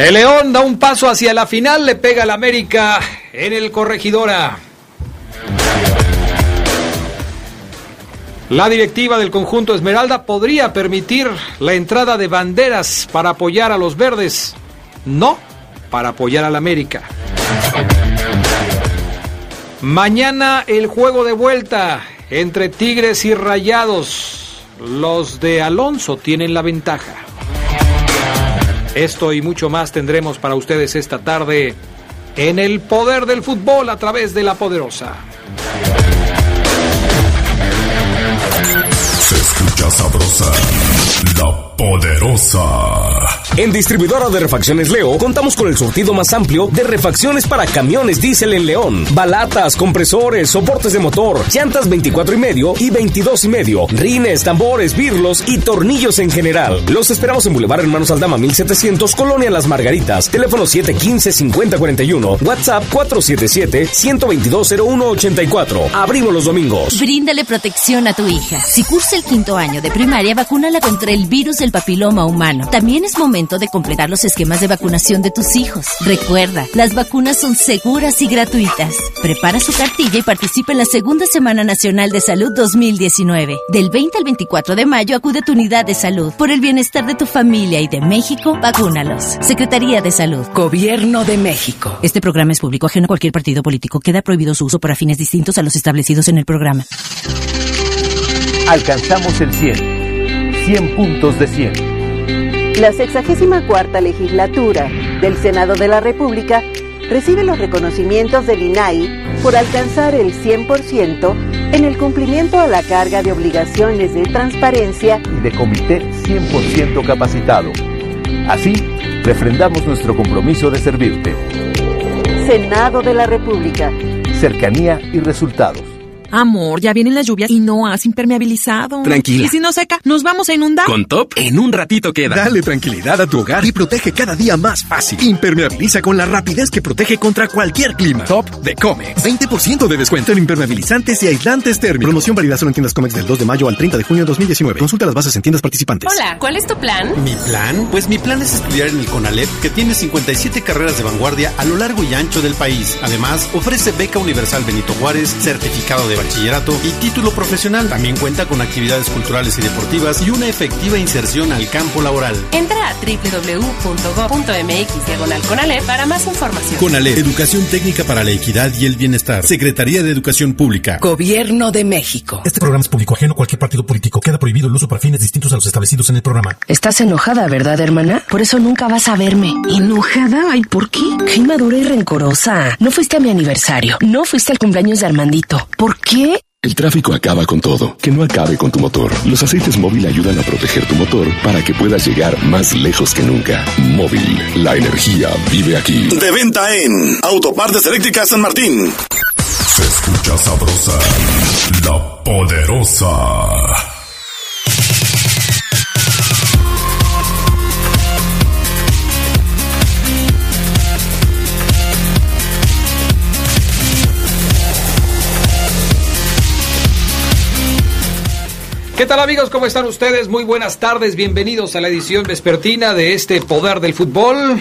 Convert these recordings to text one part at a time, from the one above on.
El León da un paso hacia la final, le pega al América en el corregidora. La directiva del conjunto Esmeralda podría permitir la entrada de banderas para apoyar a los verdes, no para apoyar al América. Mañana el juego de vuelta entre Tigres y Rayados. Los de Alonso tienen la ventaja. Esto y mucho más tendremos para ustedes esta tarde en el poder del fútbol a través de la poderosa. Se escucha sabrosa, la poderosa. En Distribuidora de Refacciones Leo contamos con el surtido más amplio de refacciones para camiones diésel en León. Balatas, compresores, soportes de motor, llantas 24 y medio y 22 y medio, rines, tambores, birlos y tornillos en general. Los esperamos en Boulevard Hermanos Aldama 1700, Colonia Las Margaritas. Teléfono 715-5041, WhatsApp 477-122-0184. Abrimos los domingos. Bríndale protección a tu hija. Si cursa el quinto año de primaria, vacúnala contra el virus del papiloma humano. También es momento de completar los esquemas de vacunación de tus hijos. Recuerda, las vacunas son seguras y gratuitas. Prepara su cartilla y participa en la Segunda Semana Nacional de Salud 2019. Del 20 al 24 de mayo acude a tu unidad de salud. Por el bienestar de tu familia y de México, vacúnalos. Secretaría de Salud. Gobierno de México. Este programa es público ajeno a cualquier partido político. Queda prohibido su uso para fines distintos a los establecidos en el programa. Alcanzamos el 100. 100 puntos de 100. La 64 legislatura del Senado de la República recibe los reconocimientos del INAI por alcanzar el 100% en el cumplimiento a la carga de obligaciones de transparencia y de comité 100% capacitado. Así, refrendamos nuestro compromiso de servirte. Senado de la República. Cercanía y resultados. Amor, ya vienen las lluvias y no has impermeabilizado. Tranquila. Y si no seca, nos vamos a inundar. Con Top, en un ratito queda. Dale tranquilidad a tu hogar y protege cada día más fácil. Impermeabiliza con la rapidez que protege contra cualquier clima. Top de Comex. 20% de descuento en impermeabilizantes y aislantes térmicos. Promoción válida solo en tiendas Comex del 2 de mayo al 30 de junio de 2019. Consulta las bases en tiendas participantes. Hola, ¿cuál es tu plan? ¿Mi plan? Pues mi plan es estudiar en el CONALEP, que tiene 57 carreras de vanguardia a lo largo y ancho del país. Además, ofrece beca universal Benito Juárez, certificado de bachillerato y título profesional. También cuenta con actividades culturales y deportivas y una efectiva inserción al campo laboral. Entra a www.go.mx diagonal Conalep para más información. CONALEP, Educación Técnica para la Equidad y el Bienestar. Secretaría de Educación Pública. Gobierno de México. Este programa es público ajeno a cualquier partido político. Queda prohibido el uso para fines distintos a los establecidos en el programa. Estás enojada, ¿verdad, hermana? Por eso nunca vas a verme. ¿Enojada? Ay, ¿por qué? Qué inmadura y rencorosa. No fuiste a mi aniversario. No fuiste al cumpleaños de Armandito. ¿Por qué? El tráfico acaba con todo. Que no acabe con tu motor. Los aceites móvil ayudan a proteger tu motor para que puedas llegar más lejos que nunca. Móvil, la energía vive aquí. De venta en Autopartes Eléctricas San Martín. Se escucha sabrosa, la poderosa. ¿Qué tal amigos? ¿Cómo están ustedes? Muy buenas tardes, bienvenidos a la edición vespertina de este Poder del Fútbol.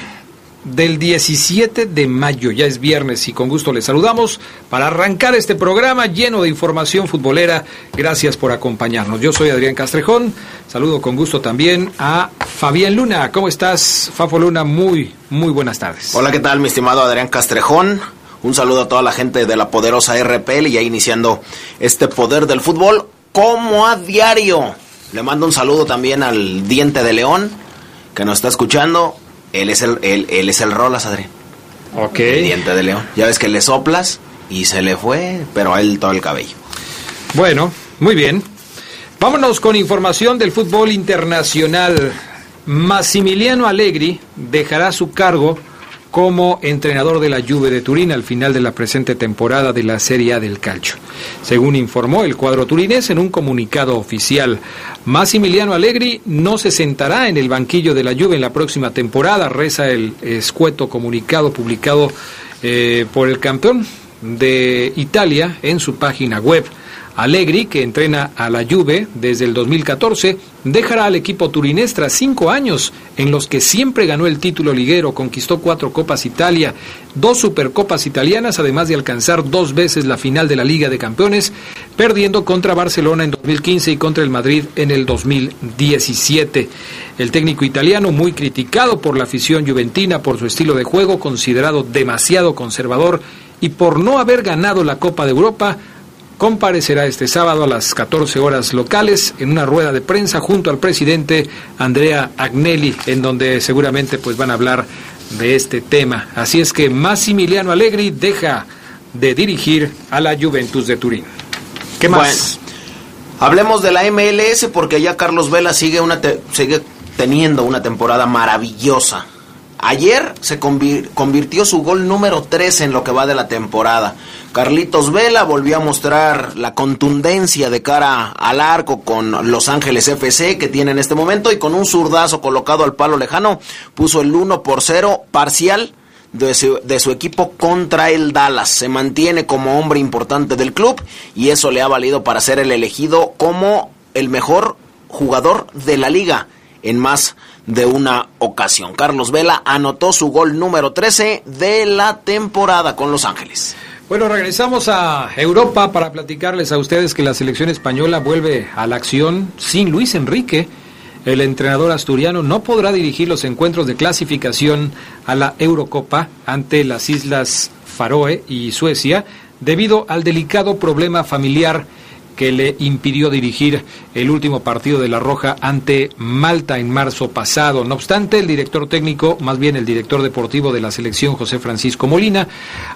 del 17 de mayo. Ya es viernes y con gusto les saludamos para arrancar este programa lleno de información futbolera. Gracias por acompañarnos. Yo soy Adrián Castrejón. Saludo con gusto también a Fabián Luna. ¿Cómo estás, Fafo Luna? Muy, muy buenas tardes. Hola, ¿qué tal, mi estimado Adrián Castrejón? Un saludo a toda la gente de la poderosa RPL y ya iniciando este poder del fútbol como a diario. Le mando un saludo también al Diente de León que nos está escuchando. Él es el, él, es el Rolas, Adrián. Ok. El Diente de León. Ya ves que le soplas y se le fue, pero a él todo el cabello. Bueno, muy bien. Vámonos con información del fútbol internacional. Massimiliano Allegri dejará su cargo como entrenador de la Juve de Turín al final de la presente temporada de la Serie A del Calcio. Según informó el cuadro turinés en un comunicado oficial, Massimiliano Allegri no se sentará en el banquillo de la Juve en la próxima temporada, reza el escueto comunicado publicado eh, por el campeón de Italia en su página web. Allegri, que entrena a la Juve desde el 2014, dejará al equipo turinés tras cinco años en los que siempre ganó el título liguero, conquistó cuatro Copas Italia, dos Supercopas italianas, además de alcanzar dos veces la final de la Liga de Campeones, perdiendo contra Barcelona en 2015 y contra el Madrid en el 2017. El técnico italiano, muy criticado por la afición juventina por su estilo de juego, considerado demasiado conservador y por no haber ganado la Copa de Europa, comparecerá este sábado a las 14 horas locales en una rueda de prensa junto al presidente Andrea Agnelli, en donde seguramente pues van a hablar de este tema. Así es que Massimiliano Allegri deja de dirigir a la Juventus de Turín. ¿Qué más? hablemos de la MLS porque ya Carlos Vela sigue una sigue teniendo una temporada maravillosa. Ayer se convirtió su gol número 3 en lo que va de la temporada. Carlitos Vela volvió a mostrar la contundencia de cara al arco con Los Ángeles FC que tiene en este momento y con un zurdazo colocado al palo lejano puso el 1 por 0 parcial de su, de su, equipo contra el Dallas. Se mantiene como hombre importante del club y eso le ha valido para ser el elegido como el mejor jugador de la liga en más de una ocasión. Carlos Vela anotó su gol número 13 de la temporada con Los Ángeles. Bueno, regresamos a Europa para platicarles a ustedes que la selección española vuelve a la acción sin Luis Enrique. El entrenador asturiano no podrá dirigir los encuentros de clasificación a la Eurocopa ante las Islas Faroe y Suecia debido al delicado problema familiar que le impidió dirigir el último partido de La Roja ante Malta en marzo pasado. No obstante, el director técnico, más bien el director deportivo de la selección, José Francisco Molina,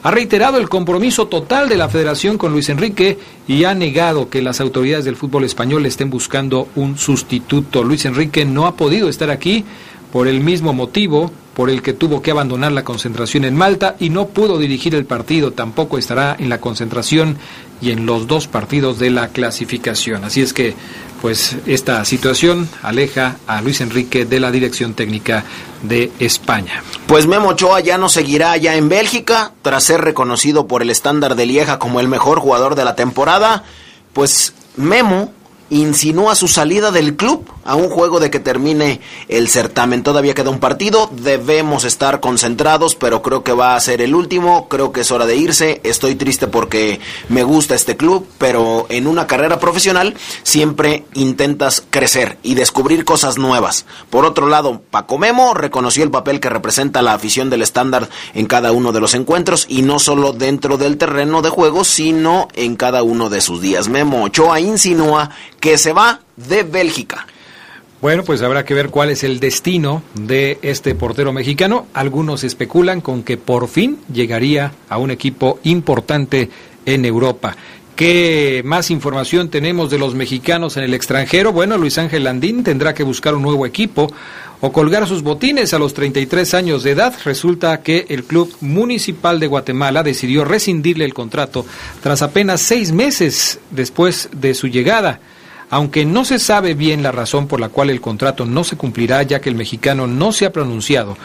ha reiterado el compromiso total de la federación con Luis Enrique y ha negado que las autoridades del fútbol español estén buscando un sustituto. Luis Enrique no ha podido estar aquí por el mismo motivo por el que tuvo que abandonar la concentración en Malta y no pudo dirigir el partido, tampoco estará en la concentración y en los dos partidos de la clasificación. Así es que, pues, esta situación aleja a Luis Enrique de la dirección técnica de España. Pues Memo Ochoa ya no seguirá allá en Bélgica, tras ser reconocido por el estándar de Lieja como el mejor jugador de la temporada. Pues Memo insinúa su salida del club a un juego de que termine el certamen. Todavía queda un partido, debemos estar concentrados, pero creo que va a ser el último, creo que es hora de irse. Estoy triste porque me gusta este club, pero en una carrera profesional siempre intentas crecer y descubrir cosas nuevas. Por otro lado, Paco Memo reconoció el papel que representa la afición del estándar en cada uno de los encuentros y no solo dentro del terreno de juego, sino en cada uno de sus días. Memo Ochoa insinúa que se va de Bélgica. Bueno, pues habrá que ver cuál es el destino de este portero mexicano. Algunos especulan con que por fin llegaría a un equipo importante en Europa. ¿Qué más información tenemos de los mexicanos en el extranjero? Bueno, Luis Ángel Landín tendrá que buscar un nuevo equipo o colgar sus botines a los 33 años de edad. Resulta que el Club Municipal de Guatemala decidió rescindirle el contrato tras apenas seis meses después de su llegada. Aunque no se sabe bien la razón por la cual el contrato no se cumplirá, ya que el mexicano no se ha pronunciado.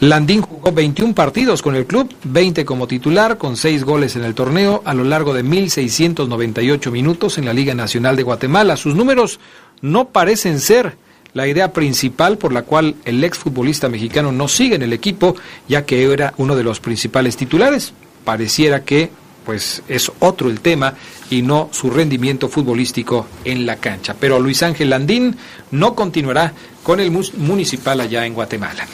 Landín jugó 21 partidos con el club, 20 como titular, con 6 goles en el torneo a lo largo de 1.698 minutos en la Liga Nacional de Guatemala. Sus números no parecen ser la idea principal por la cual el exfutbolista mexicano no sigue en el equipo, ya que era uno de los principales titulares. Pareciera que pues es otro el tema y no su rendimiento futbolístico en la cancha. Pero Luis Ángel Landín no continuará con el municipal allá en Guatemala.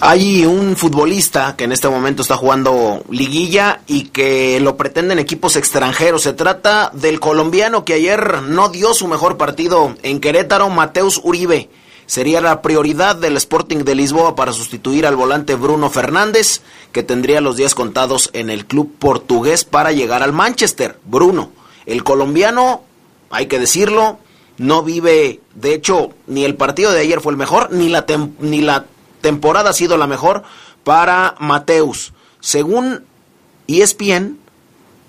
Hay un futbolista que en este momento está jugando liguilla y que lo pretenden equipos extranjeros. Se trata del colombiano que ayer no dio su mejor partido en Querétaro, Mateus Uribe. Sería la prioridad del Sporting de Lisboa para sustituir al volante Bruno Fernández, que tendría los días contados en el club portugués para llegar al Manchester. Bruno, el colombiano, hay que decirlo, no vive, de hecho, ni el partido de ayer fue el mejor, ni la, ni la temporada ha sido la mejor para Mateus. Según ESPN,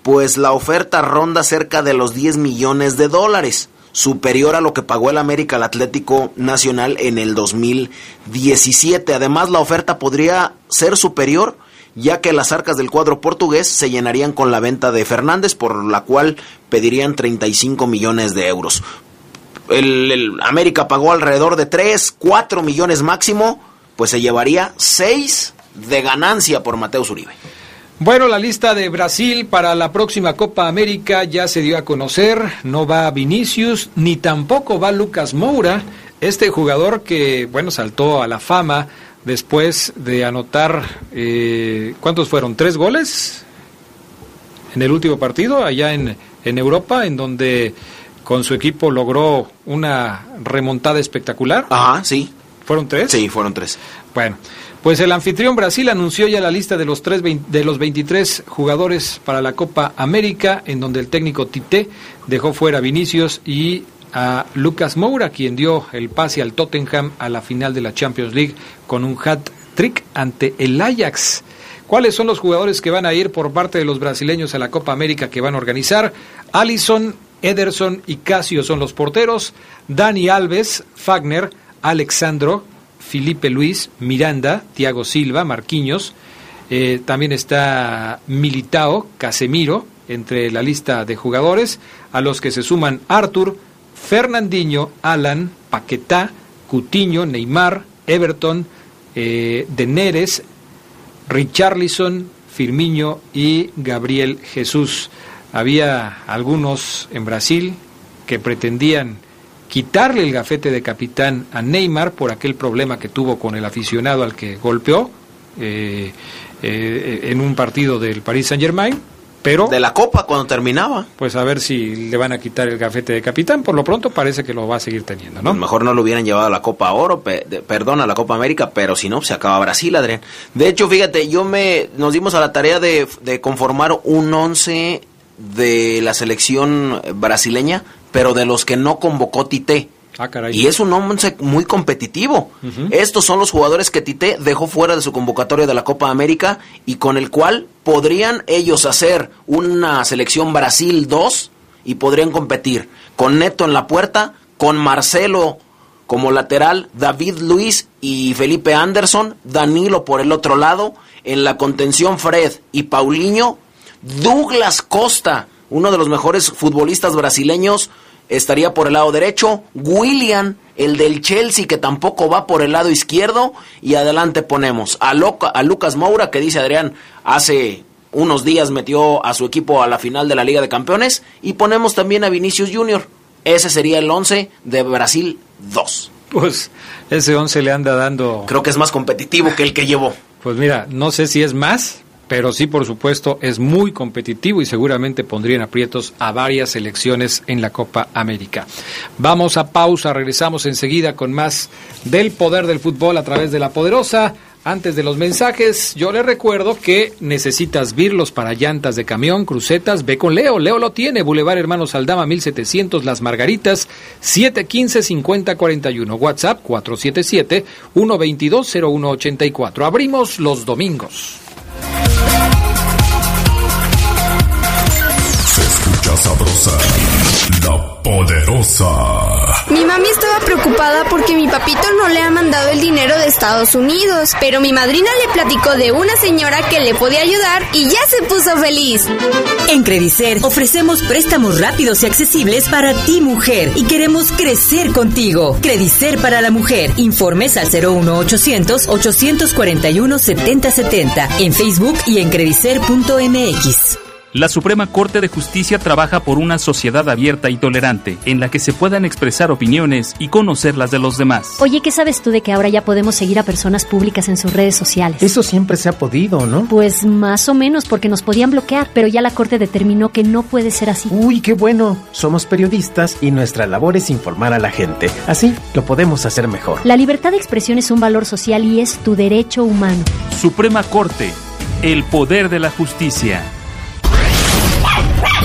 pues la oferta ronda cerca de los 10 millones de dólares, superior a lo que pagó el América al Atlético Nacional en el 2017. Además, la oferta podría ser superior ya que las arcas del cuadro portugués se llenarían con la venta de Fernández, por la cual pedirían 35 millones de euros. El, América pagó alrededor de 3, 4 millones máximo pues se llevaría seis de ganancia por Mateus Uribe. Bueno, la lista de Brasil para la próxima Copa América ya se dio a conocer. No va Vinicius, ni tampoco va Lucas Moura, este jugador que, bueno, saltó a la fama después de anotar, eh, ¿cuántos fueron? ¿Tres goles? En el último partido, allá en, en Europa, en donde con su equipo logró una remontada espectacular. Ajá, sí. ¿Fueron tres? Sí, fueron tres. Bueno, pues el anfitrión Brasil anunció ya la lista de los, tres, de los 23 jugadores para la Copa América, en donde el técnico Tite dejó fuera a Vinicius y a Lucas Moura, quien dio el pase al Tottenham a la final de la Champions League con un hat-trick ante el Ajax. ¿Cuáles son los jugadores que van a ir por parte de los brasileños a la Copa América que van a organizar? Allison, Ederson y Casio son los porteros. Dani Alves, Fagner, Alexandro, Felipe Luis, Miranda, Tiago Silva, Marquiños. Eh, también está Militao, Casemiro, entre la lista de jugadores, a los que se suman Arthur, Fernandinho, Alan, Paquetá, Cutiño, Neymar, Everton, eh, Deneres, Richarlison, Firmiño y Gabriel Jesús. Había algunos en Brasil que pretendían quitarle el gafete de capitán a Neymar por aquel problema que tuvo con el aficionado al que golpeó eh, eh, en un partido del Paris Saint Germain. Pero, de la Copa cuando terminaba. Pues a ver si le van a quitar el gafete de capitán. Por lo pronto parece que lo va a seguir teniendo, ¿no? mejor no lo hubieran llevado a la Copa Oro, perdón, a la Copa América, pero si no, se acaba Brasil, Adrián. De hecho, fíjate, yo me, nos dimos a la tarea de, de conformar un once de la selección brasileña pero de los que no convocó Tite. Ah, y es un hombre muy competitivo. Estos son los jugadores que Tite dejó fuera de su convocatoria de la Copa América y con el cual podrían ellos hacer una selección Brasil 2 y podrían competir con Neto en la puerta, con Marcelo como lateral, David Luis y Felipe Anderson, Danilo por el otro lado, en la contención Fred y Paulinho, Douglas Costa, uno de los mejores futbolistas brasileños, estaría por el lado derecho, William, el del Chelsea, que tampoco va por el lado izquierdo, y adelante ponemos a, a Lucas Moura, que dice Adrián, hace unos días metió a su equipo a la final de la Liga de Campeones, y ponemos también a Vinicius Junior. Ese sería el 11 de Brasil 2. Pues ese 11 le anda dando... Creo que es más competitivo que el que llevó. Pues mira, no sé si es más, pero sí, por supuesto, es muy competitivo y seguramente pondría en aprietos a varias selecciones en la Copa América. Vamos a pausa, regresamos enseguida con más del poder del fútbol a través de la poderosa. Antes de los mensajes, yo le recuerdo que necesitas virlos para llantas de camión, crucetas, ve con Leo. Leo lo tiene. Boulevard Hermanos Aldama 1700 Las Margaritas 715-5041. WhatsApp 477-122-0184. Abrimos los domingos. Se escucha sabrosa, La poderosa. Mi mami estaba preocupada porque mi papito no le ha mandado el dinero de Estados Unidos, pero mi madrina le platicó de una señora que le podía ayudar y ya se puso feliz. En Credicer ofrecemos préstamos rápidos y accesibles para ti mujer y queremos crecer contigo. Credicer para la mujer. Informes al 01800 841 7070 en Facebook y en credicer.mx. La Suprema Corte de Justicia trabaja por una sociedad abierta y tolerante, en la que se puedan expresar opiniones y conocer las de los demás. Oye, ¿qué sabes tú de que ahora ya podemos seguir a personas públicas en sus redes sociales? Eso siempre se ha podido, ¿no? Pues más o menos, porque nos podían bloquear, pero ya la Corte determinó que no puede ser así. Uy, qué bueno. Somos periodistas y nuestra labor es informar a la gente. Así lo podemos hacer mejor. La libertad de expresión es un valor social y es tu derecho humano. Suprema Corte, el poder de la justicia.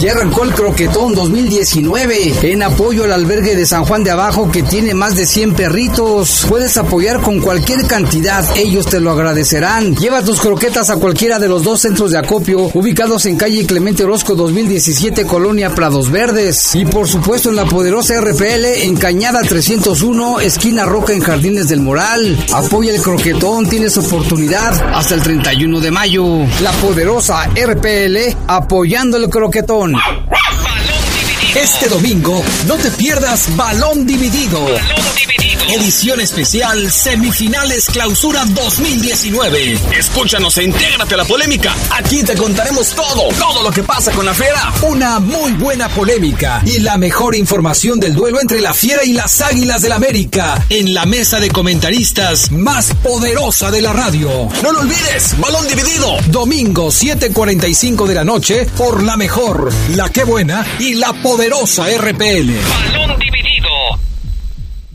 Ya arrancó el Croquetón 2019 en apoyo al albergue de San Juan de Abajo que tiene más de 100 perritos. Puedes apoyar con cualquier cantidad, ellos te lo agradecerán. Lleva tus croquetas a cualquiera de los dos centros de acopio ubicados en calle Clemente Orozco 2017, Colonia Prados Verdes. Y por supuesto en la poderosa RPL en Cañada 301, esquina Roca en Jardines del Moral. Apoya el Croquetón, tienes oportunidad hasta el 31 de mayo. La poderosa RPL apoyando el Croquetón. on. Este domingo no te pierdas Balón Dividido. Edición especial Semifinales Clausura 2019. Escúchanos e intégrate a la polémica. Aquí te contaremos todo, todo lo que pasa con la fiera. Una muy buena polémica y la mejor información del duelo entre la fiera y las águilas del América en la mesa de comentaristas más poderosa de la radio. No lo olvides, Balón Dividido. Domingo 7:45 de la noche por la mejor, la que buena y la poderosa RPL. Balón dividido.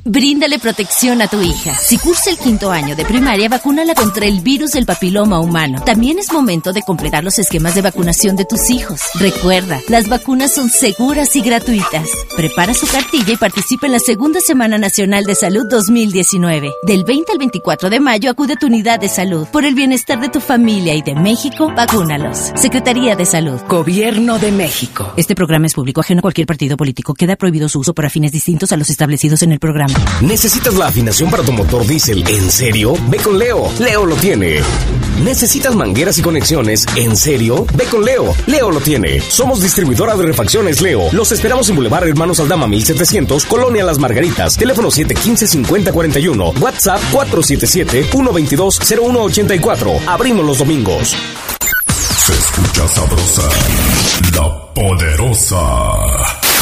Bríndale protección a tu hija. Si cursa el quinto año de primaria, vacúnala contra el virus del papiloma humano. También es momento de completar los esquemas de vacunación de tus hijos. Recuerda, las vacunas son seguras y gratuitas. Prepara su cartilla y participa en la Segunda Semana Nacional de Salud 2019. Del 20 al 24 de mayo acude a tu unidad de salud. Por el bienestar de tu familia y de México, vacúnalos. Secretaría de Salud. Gobierno de México. Este programa es público ajeno a cualquier partido político. Queda prohibido su uso para fines distintos a los establecidos en el programa. ¿Necesitas la afinación para tu motor diésel? ¿En serio? Ve con Leo. Leo lo tiene. ¿Necesitas mangueras y conexiones? ¿En serio? Ve con Leo. Leo lo tiene. Somos distribuidora de refacciones Leo. Los esperamos en Boulevard Hermanos Aldama 1700, Colonia Las Margaritas. Teléfono 715-5041. WhatsApp 477-122-0184. Abrimos los domingos. Se escucha sabrosa, la poderosa.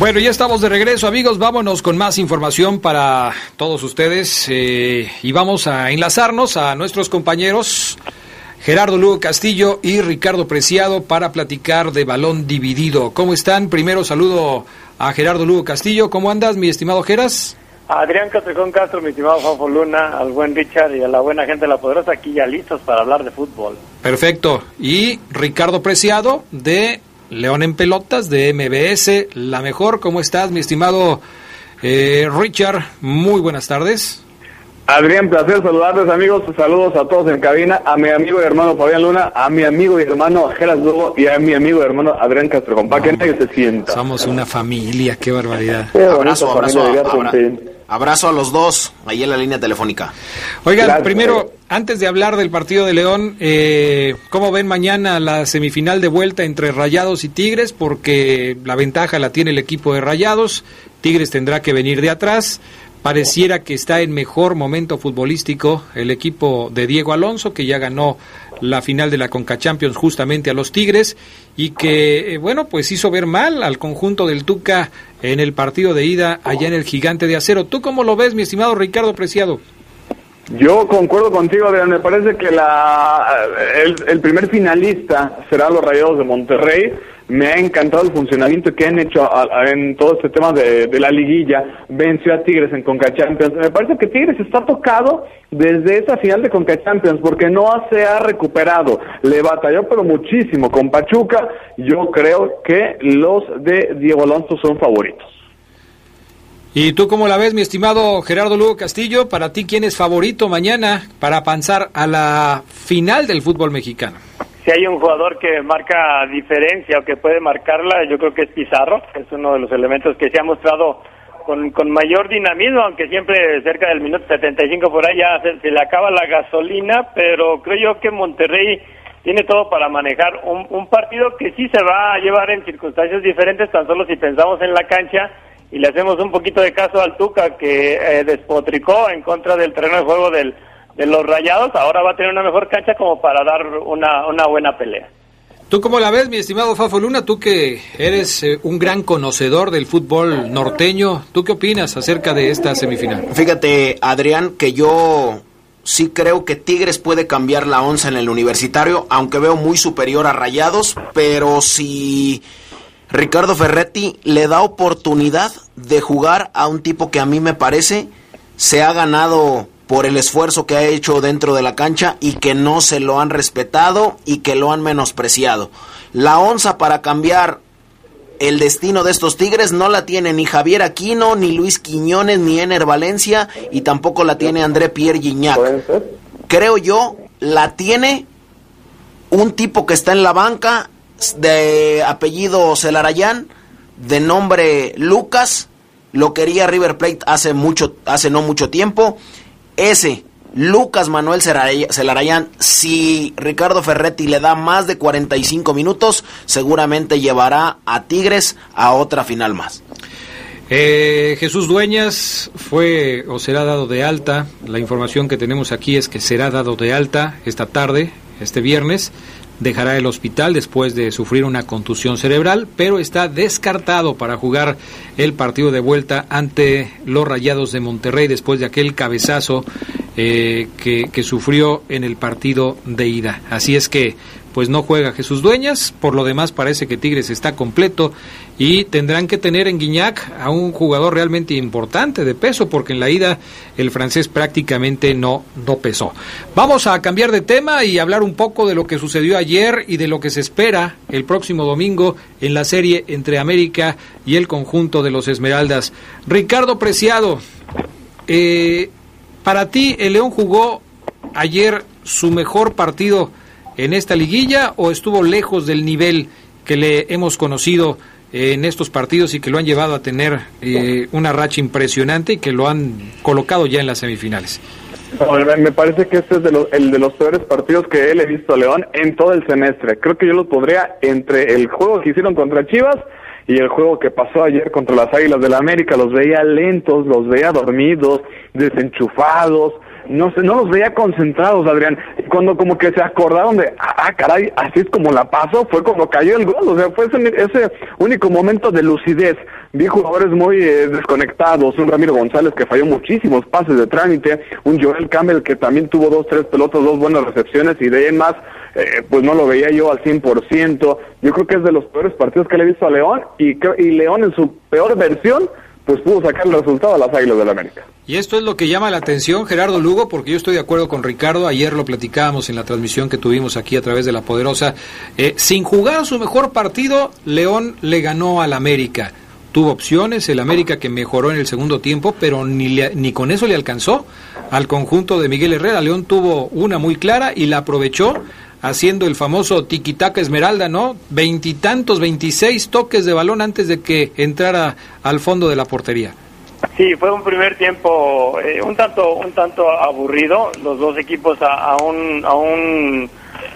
Bueno, ya estamos de regreso, amigos. Vámonos con más información para todos ustedes eh, y vamos a enlazarnos a nuestros compañeros Gerardo Lugo Castillo y Ricardo Preciado para platicar de balón dividido. ¿Cómo están? Primero saludo a Gerardo Lugo Castillo. ¿Cómo andas, mi estimado Geras? Adrián Castrejón Castro, mi estimado Fafo Luna, al buen Richard y a la buena gente de La Poderosa, aquí ya listos para hablar de fútbol. Perfecto. Y Ricardo Preciado de León en Pelotas de MBS, la mejor. ¿Cómo estás, mi estimado eh, Richard? Muy buenas tardes. Adrián, placer saludarles amigos, saludos a todos en cabina, a mi amigo y hermano Fabián Luna, a mi amigo y hermano Geras Lugo y a mi amigo y hermano Adrián Castro, para que nadie se sienta. Somos una familia, qué barbaridad. abrazo, abrazo, abra, abrazo a los dos, ahí en la línea telefónica. Oigan, Gracias, primero, antes de hablar del partido de León, eh, ¿cómo ven mañana la semifinal de vuelta entre Rayados y Tigres? Porque la ventaja la tiene el equipo de Rayados, Tigres tendrá que venir de atrás. Pareciera que está en mejor momento futbolístico el equipo de Diego Alonso, que ya ganó la final de la Conca Champions justamente a los Tigres y que, eh, bueno, pues hizo ver mal al conjunto del Tuca en el partido de ida allá en el Gigante de Acero. ¿Tú cómo lo ves, mi estimado Ricardo Preciado? Yo concuerdo contigo, Adrián. Me parece que la, el, primer finalista será los Rayados de Monterrey. Me ha encantado el funcionamiento que han hecho en todo este tema de, de la liguilla. Venció a Tigres en Conca Champions. Me parece que Tigres está tocado desde esa final de Conca Champions porque no se ha recuperado. Le batalló pero muchísimo con Pachuca. Yo creo que los de Diego Alonso son favoritos. ¿Y tú cómo la ves, mi estimado Gerardo Lugo Castillo? Para ti, ¿quién es favorito mañana para avanzar a la final del fútbol mexicano? Si hay un jugador que marca diferencia o que puede marcarla, yo creo que es Pizarro. Es uno de los elementos que se ha mostrado con, con mayor dinamismo, aunque siempre cerca del minuto 75 por ahí ya se, se le acaba la gasolina, pero creo yo que Monterrey tiene todo para manejar un, un partido que sí se va a llevar en circunstancias diferentes, tan solo si pensamos en la cancha y le hacemos un poquito de caso al Tuca que eh, despotricó en contra del terreno de juego del, de los Rayados, ahora va a tener una mejor cancha como para dar una, una buena pelea. ¿Tú cómo la ves, mi estimado Fafo Luna? Tú que eres eh, un gran conocedor del fútbol norteño, ¿tú qué opinas acerca de esta semifinal? Fíjate, Adrián, que yo sí creo que Tigres puede cambiar la onza en el universitario, aunque veo muy superior a Rayados, pero si Ricardo Ferretti le da oportunidad de jugar a un tipo que a mí me parece se ha ganado por el esfuerzo que ha hecho dentro de la cancha y que no se lo han respetado y que lo han menospreciado. La onza para cambiar el destino de estos Tigres no la tiene ni Javier Aquino, ni Luis Quiñones, ni Ener Valencia y tampoco la tiene André Pierre Gignac. Creo yo, la tiene un tipo que está en la banca de apellido Celarayán, de nombre Lucas, lo quería River Plate hace mucho hace no mucho tiempo. Ese Lucas Manuel Celarayán, si Ricardo Ferretti le da más de 45 minutos, seguramente llevará a Tigres a otra final más. Eh, Jesús Dueñas fue o será dado de alta. La información que tenemos aquí es que será dado de alta esta tarde, este viernes. Dejará el hospital después de sufrir una contusión cerebral, pero está descartado para jugar el partido de vuelta ante los Rayados de Monterrey después de aquel cabezazo eh, que, que sufrió en el partido de ida. Así es que pues no juega Jesús Dueñas, por lo demás parece que Tigres está completo y tendrán que tener en Guiñac a un jugador realmente importante de peso porque en la ida el francés prácticamente no, no pesó. Vamos a cambiar de tema y hablar un poco de lo que sucedió ayer y de lo que se espera el próximo domingo en la serie entre América y el conjunto de los Esmeraldas. Ricardo Preciado, eh, para ti el León jugó ayer su mejor partido en esta liguilla o estuvo lejos del nivel que le hemos conocido en estos partidos y que lo han llevado a tener eh, una racha impresionante y que lo han colocado ya en las semifinales? Me parece que este es de los, el de los peores partidos que él he visto a León en todo el semestre. Creo que yo lo podría entre el juego que hicieron contra Chivas y el juego que pasó ayer contra las Águilas del la América. Los veía lentos, los veía dormidos, desenchufados. No sé, no los veía concentrados, Adrián. Cuando como que se acordaron de, ah, caray, así es como la pasó, fue cuando cayó el gol. O sea, fue ese, ese único momento de lucidez. Vi jugadores muy eh, desconectados, un Ramiro González que falló muchísimos pases de trámite, un Joel Campbell que también tuvo dos, tres pelotas, dos buenas recepciones y de ahí más, eh, pues no lo veía yo al 100%. Yo creo que es de los peores partidos que le he visto a León y, y León en su peor versión, pues pudo sacar el resultado a las Águilas del la América. Y esto es lo que llama la atención, Gerardo Lugo, porque yo estoy de acuerdo con Ricardo. Ayer lo platicábamos en la transmisión que tuvimos aquí a través de La Poderosa. Eh, sin jugar su mejor partido, León le ganó al América. Tuvo opciones, el América que mejoró en el segundo tiempo, pero ni, le- ni con eso le alcanzó al conjunto de Miguel Herrera. León tuvo una muy clara y la aprovechó haciendo el famoso tiquitaca esmeralda, ¿no? Veintitantos, veintiséis toques de balón antes de que entrara al fondo de la portería. Sí, fue un primer tiempo eh, un tanto un tanto aburrido, los dos equipos a, un a un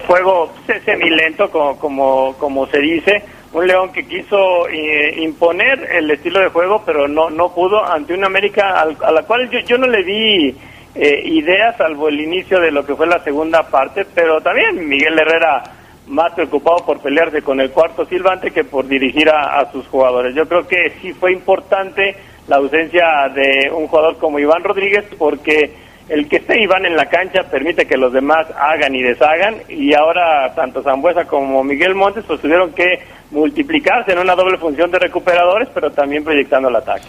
juego se- semilento como como como se dice, un León que quiso eh, imponer el estilo de juego, pero no no pudo ante una América al- a la cual yo yo no le vi eh, ideas salvo el inicio de lo que fue la segunda parte, pero también Miguel Herrera más preocupado por pelearse con el cuarto silbante que por dirigir a, a sus jugadores. Yo creo que sí fue importante la ausencia de un jugador como Iván Rodríguez porque el que esté Iván en la cancha permite que los demás hagan y deshagan y ahora tanto Zambuesa como Miguel Montes pues tuvieron que multiplicarse en una doble función de recuperadores pero también proyectando el ataque.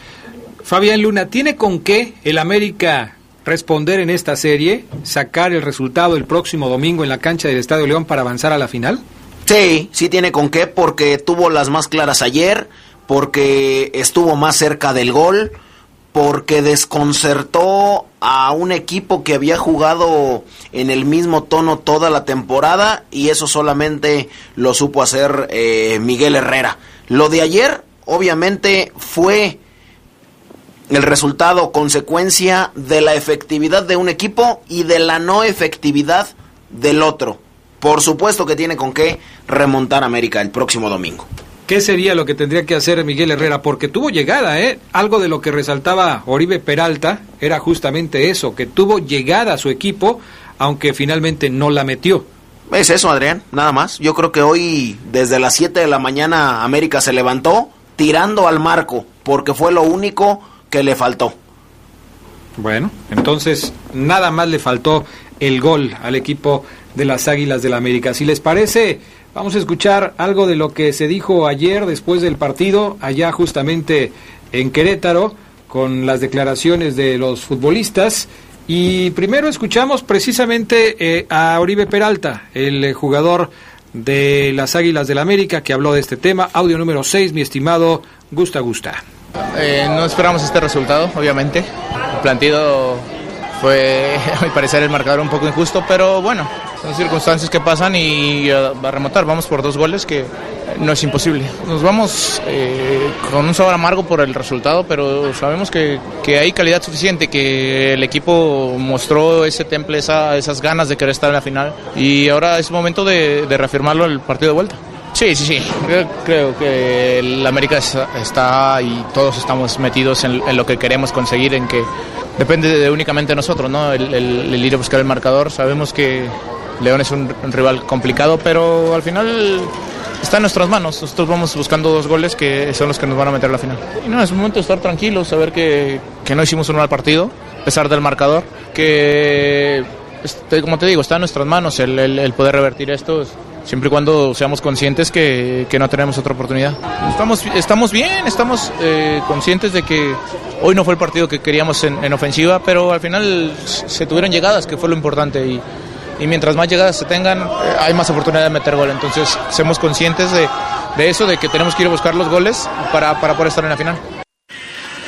Fabián Luna, ¿tiene con qué el América responder en esta serie, sacar el resultado el próximo domingo en la cancha del Estadio León para avanzar a la final? Sí, sí tiene con qué porque tuvo las más claras ayer, porque estuvo más cerca del gol, porque desconcertó a un equipo que había jugado en el mismo tono toda la temporada y eso solamente lo supo hacer eh, Miguel Herrera. Lo de ayer obviamente fue el resultado consecuencia de la efectividad de un equipo y de la no efectividad del otro. Por supuesto que tiene con qué remontar América el próximo domingo. ¿Qué sería lo que tendría que hacer Miguel Herrera? Porque tuvo llegada, ¿eh? Algo de lo que resaltaba Oribe Peralta era justamente eso, que tuvo llegada a su equipo, aunque finalmente no la metió. Es eso, Adrián, nada más. Yo creo que hoy, desde las 7 de la mañana, América se levantó tirando al marco, porque fue lo único que le faltó. Bueno, entonces nada más le faltó el gol al equipo de las Águilas del la América. Si les parece, vamos a escuchar algo de lo que se dijo ayer después del partido, allá justamente en Querétaro, con las declaraciones de los futbolistas. Y primero escuchamos precisamente eh, a Oribe Peralta, el jugador de las Águilas del la América, que habló de este tema. Audio número 6, mi estimado Gusta Gusta. Eh, no esperamos este resultado, obviamente. El plantido fue, a mi parecer, el marcador un poco injusto, pero bueno, son circunstancias que pasan y uh, va a remontar. Vamos por dos goles que no es imposible. Nos vamos eh, con un sabor amargo por el resultado, pero sabemos que, que, hay calidad suficiente, que el equipo mostró ese temple, esa, esas ganas de querer estar en la final y ahora es momento de reafirmarlo el partido de vuelta. Sí, sí, sí. Creo, creo que el América está y todos estamos metidos en, lo que queremos conseguir, en que depende de únicamente de nosotros, ¿no? El, ir a buscar el marcador. Sabemos que León es un, un, rival complicado, pero al final está en nuestras manos. Nosotros vamos buscando dos goles que son los que nos van a meter a la final. Y no, es un momento de estar tranquilos, saber que, que no hicimos un mal partido, a pesar del marcador, que, este, como te digo, está en nuestras manos el, el poder revertir esto siempre y cuando seamos conscientes que, que, no tenemos otra oportunidad. Estamos, estamos bien, estamos eh, conscientes de que hoy no fue el partido que queríamos en, en, ofensiva, pero al final se tuvieron llegadas, que fue lo importante. Y, y mientras más llegadas se tengan, eh, hay más oportunidad de meter gol. Entonces, seamos conscientes de, de eso, de que tenemos que ir a buscar los goles para, para poder estar en la final.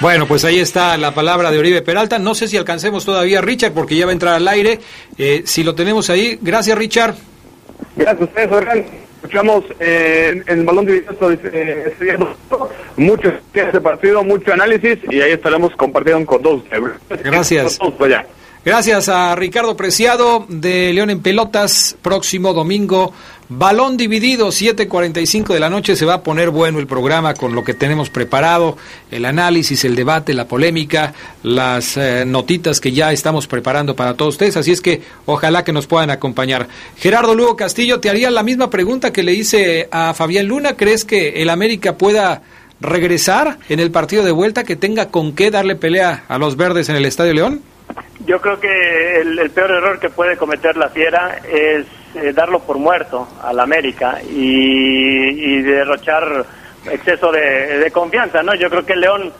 Bueno, pues ahí está la palabra de Oribe Peralta. No sé si alcancemos todavía a Richard, porque ya va a entrar al aire. Eh, si lo tenemos ahí, gracias Richard. Gracias a ustedes, Organ. Escuchamos eh, en el balón dividido eh, mucho este partido, mucho análisis y ahí estaremos compartiendo con todos. Gracias. Gracias a Ricardo Preciado de León en Pelotas. Próximo domingo, balón dividido, 7:45 de la noche. Se va a poner bueno el programa con lo que tenemos preparado: el análisis, el debate, la polémica, las eh, notitas que ya estamos preparando para todos ustedes. Así es que ojalá que nos puedan acompañar. Gerardo Lugo Castillo, te haría la misma pregunta que le hice a Fabián Luna. ¿Crees que el América pueda regresar en el partido de vuelta, que tenga con qué darle pelea a los verdes en el Estadio León? Yo creo que el, el, peor error que puede cometer la Fiera es eh, darlo por muerto al América y, y derrochar exceso de, confianza, ¿no? Yo creo que León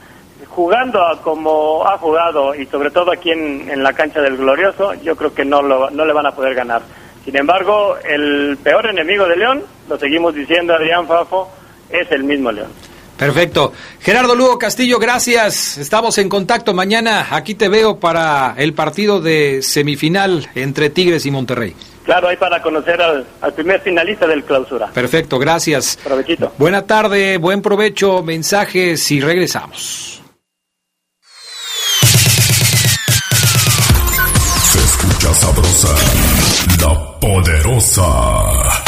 jugando como ha jugado y sobre todo aquí en, en la cancha del Glorioso, yo creo que no, lo, no le van a poder ganar. Sin embargo, el peor enemigo de León, lo seguimos diciendo Adrián Fafo, es el mismo León. Perfecto. Gerardo Lugo Castillo, gracias. Estamos en contacto mañana. Aquí te veo para el partido de semifinal entre Tigres y Monterrey. Claro, hay para conocer al, al, primer finalista del clausura. Perfecto, gracias. Provechito. Buena tarde, buen provecho, mensajes y regresamos. Se escucha sabrosa, la poderosa.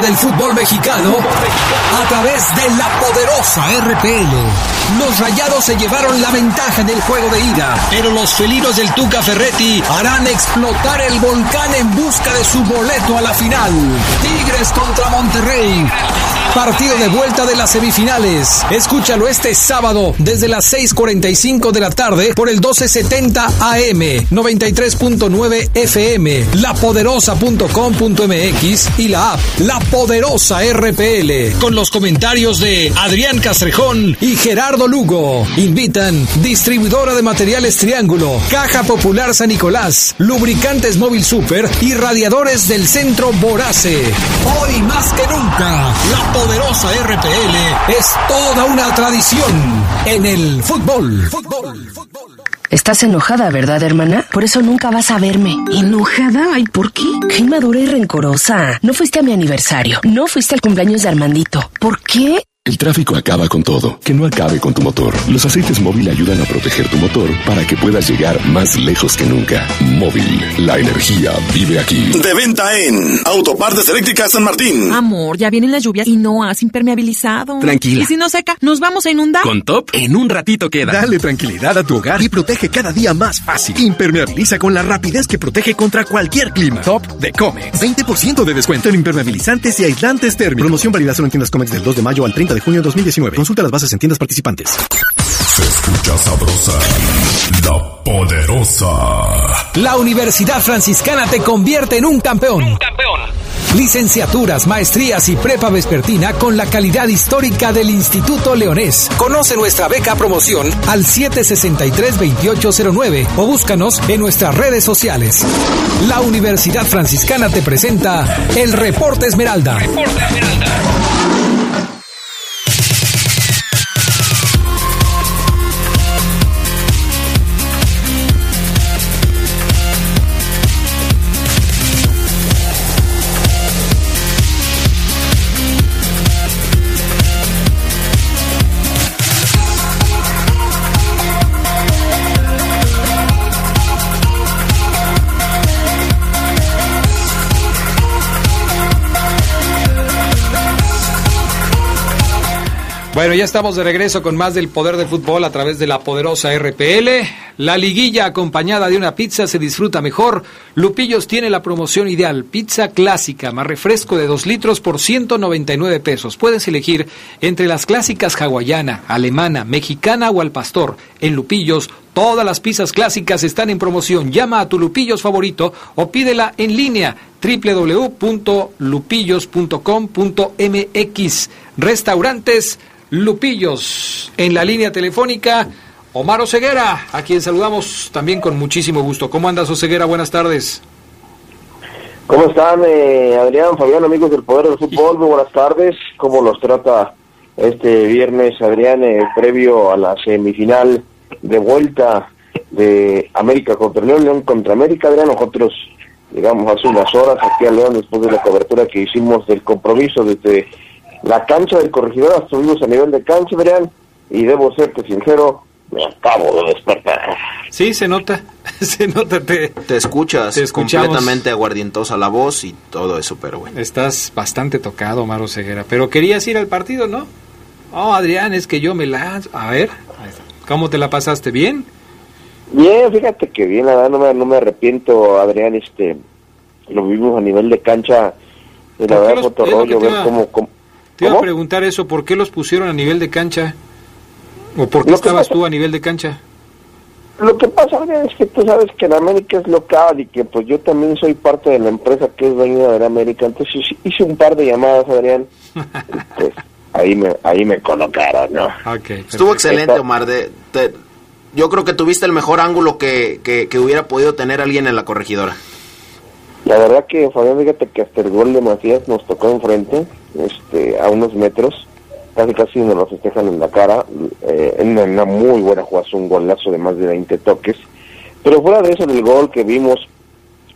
del fútbol mexicano a través de la poderosa RPL. Los rayados se llevaron la ventaja en el juego de ida, pero los felinos del Tuca Ferretti harán explotar el volcán en busca de su boleto a la final. Tigres contra Monterrey. Partido de vuelta de las semifinales. Escúchalo este sábado desde las 6:45 de la tarde por el 1270 AM, 93.9 FM, lapoderosa.com.mx y la app La Poderosa RPL con los comentarios de Adrián Castrejón y Gerardo Lugo. Invitan distribuidora de materiales Triángulo, Caja Popular San Nicolás, Lubricantes Móvil Super y radiadores del Centro Borace. Hoy más que nunca, la poderosa RPL es toda una tradición en el fútbol. Estás enojada, ¿verdad, hermana? Por eso nunca vas a verme. ¿Enojada? Ay, ¿por qué? Qué inmadura y rencorosa. No fuiste a mi aniversario. No fuiste al cumpleaños de Armandito. ¿Por qué? El tráfico acaba con todo. Que no acabe con tu motor. Los aceites móvil ayudan a proteger tu motor para que puedas llegar más lejos que nunca. Móvil, la energía vive aquí. De venta en Autopartes Eléctricas San Martín. Amor, ya vienen las lluvias y no has impermeabilizado. Tranquila. ¿Y si no seca, nos vamos a inundar? Con Top, en un ratito queda. Dale tranquilidad a tu hogar y protege cada día más fácil. Impermeabiliza con la rapidez que protege contra cualquier clima. Top de Comex. 20% de descuento en impermeabilizantes y aislantes térmicos. Promoción válida solo en tiendas Comex del 2 de mayo al 30 de junio de 2019. Consulta las bases en tiendas participantes. Se escucha sabrosa, la poderosa. La Universidad Franciscana te convierte en un campeón. Licenciaturas, maestrías y prepa vespertina con la calidad histórica del Instituto Leonés. Conoce nuestra beca promoción al 763-2809 o búscanos en nuestras redes sociales. La Universidad Franciscana te presenta el Reporte Esmeralda. Bueno, ya estamos de regreso con más del poder del fútbol a través de la poderosa RPL. La liguilla acompañada de una pizza se disfruta mejor. Lupillos tiene la promoción ideal. Pizza clásica más refresco de 2 litros por 199 pesos. Puedes elegir entre las clásicas hawaiana, alemana, mexicana o al pastor. En Lupillos Todas las pizzas clásicas están en promoción. Llama a tu Lupillos favorito o pídela en línea www.lupillos.com.mx. Restaurantes Lupillos. En la línea telefónica, Omar Oseguera, a quien saludamos también con muchísimo gusto. ¿Cómo andas, Oseguera? Buenas tardes. ¿Cómo están, eh, Adrián, Fabián, amigos del Poder del Fútbol? Muy buenas tardes. ¿Cómo los trata este viernes, Adrián, eh, previo a la semifinal de vuelta de América contra León, León contra América, Adrián? Nosotros llegamos hace unas horas aquí a León después de la cobertura que hicimos del compromiso desde la cancha del corregidor, estuvimos a nivel de cancha, Adrián, y debo serte sincero, me acabo de despertar. Sí, se nota, se nota. Te, Te escuchas Te completamente aguardientosa la voz y todo eso, pero bueno. Estás bastante tocado, Omar Ceguera. Pero querías ir al partido, ¿no? Oh, Adrián, es que yo me la... A ver, ahí está. ¿Cómo te la pasaste? ¿Bien? Bien, fíjate que bien, la verdad no me, no me arrepiento, Adrián, este, lo vimos a nivel de cancha, y la ¿Por qué verdad los- rollo, ver cómo, cómo- Te iba a preguntar eso, ¿por qué los pusieron a nivel de cancha? ¿O por qué Lo estabas pasa- tú a nivel de cancha? Lo que pasa, Adrián, es que tú sabes que la América es local y que pues yo también soy parte de la empresa que es dueña de la América, entonces hice- un par de llamadas, Adrián, pues ahí me, ahí me colocaron, ¿no? Estuvo excelente, Omar. De, te- yo creo que tuviste el mejor ángulo que, que, que hubiera podido tener alguien en la corregidora. La verdad que, Fabián, fíjate que hasta el gol de Macías nos tocó enfrente, este, a unos metros, casi casi nos lo festejan en la cara, eh, en una, una muy buena jugada, un golazo de más de 20 toques, pero fuera de eso del gol que vimos,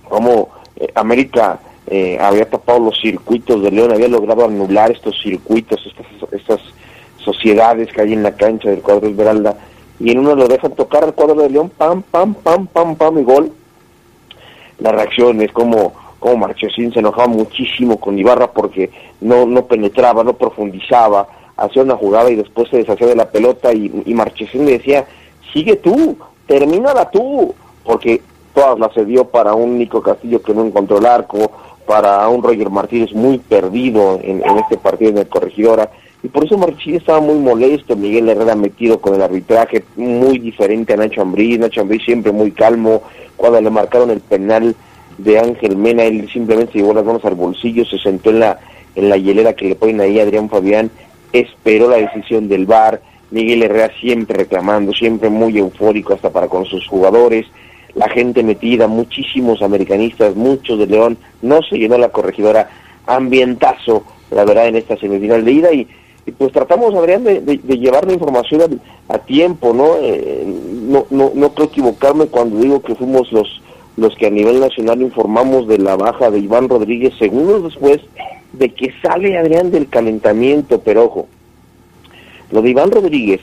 como eh, América eh, había tapado los circuitos de León, había logrado anular estos circuitos, estas, estas sociedades que hay en la cancha del cuadro Esmeralda, y en uno lo dejan tocar al cuadro de León, pam, pam, pam, pam, pam, y gol, la reacción es como como Marchesín se enojaba muchísimo con Ibarra porque no, no penetraba, no profundizaba, hacía una jugada y después se deshacía de la pelota y, y Marchesín le decía, sigue tú, termínala tú, porque todas las cedió para un Nico Castillo que no encontró el arco, para un Roger Martínez muy perdido en, este partido en el Corregidora, y por eso Marchesín estaba muy molesto, Miguel Herrera metido con el arbitraje, muy diferente a Nacho Ambriz, Nacho Ambriz siempre muy calmo, cuando le marcaron el penal de Ángel Mena, él simplemente llevó las manos al bolsillo, se sentó en la, en la hielera que le ponen ahí a Adrián Fabián, esperó la decisión del VAR, Miguel Herrera siempre reclamando, siempre muy eufórico hasta para con sus jugadores, la gente metida, muchísimos americanistas, muchos de León, no se llenó la corregidora, ambientazo, la verdad, en esta semifinal de ida y, y pues tratamos, Adrián, de, llevar la información a, a tiempo, ¿no? Eh, ¿no? No no creo equivocarme cuando digo que fuimos los los que a nivel nacional informamos de la baja de Iván Rodríguez segundos después de que sale Adrián del calentamiento, pero ojo, lo de Iván Rodríguez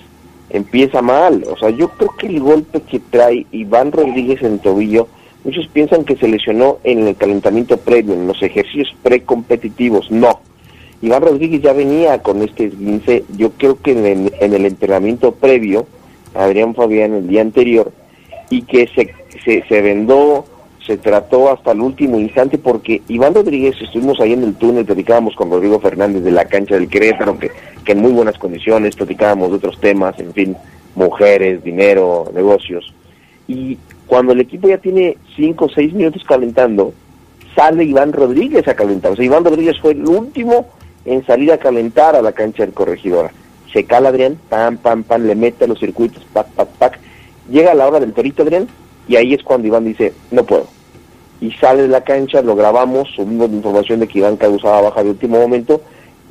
empieza mal, o sea, yo creo que el golpe que trae Iván Rodríguez en tobillo, muchos piensan que se lesionó en el calentamiento previo, en los ejercicios precompetitivos, no. Iván Rodríguez ya venía con este esguince, yo creo que en el, en el entrenamiento previo, Adrián Fabián el día anterior, y que se, se, vendó, se trató hasta el último instante, porque Iván Rodríguez, estuvimos ahí en el túnel, platicábamos con Rodrigo Fernández de la cancha del Querétaro, que, en muy buenas condiciones, platicábamos de otros temas, en fin, mujeres, dinero, negocios. Y cuando el equipo ya tiene cinco o seis minutos calentando, sale Iván Rodríguez a calentar. O sea, Iván Rodríguez fue el último en salir a calentar a la cancha del corregidora. Se cala Adrián, pam, pam, pam, le mete a los circuitos, pac, pac, pac. Llega la hora del torito Adrián, y ahí es cuando Iván dice, no puedo. Y sale de la cancha, lo grabamos, subimos la información de que Iván causaba baja de último momento,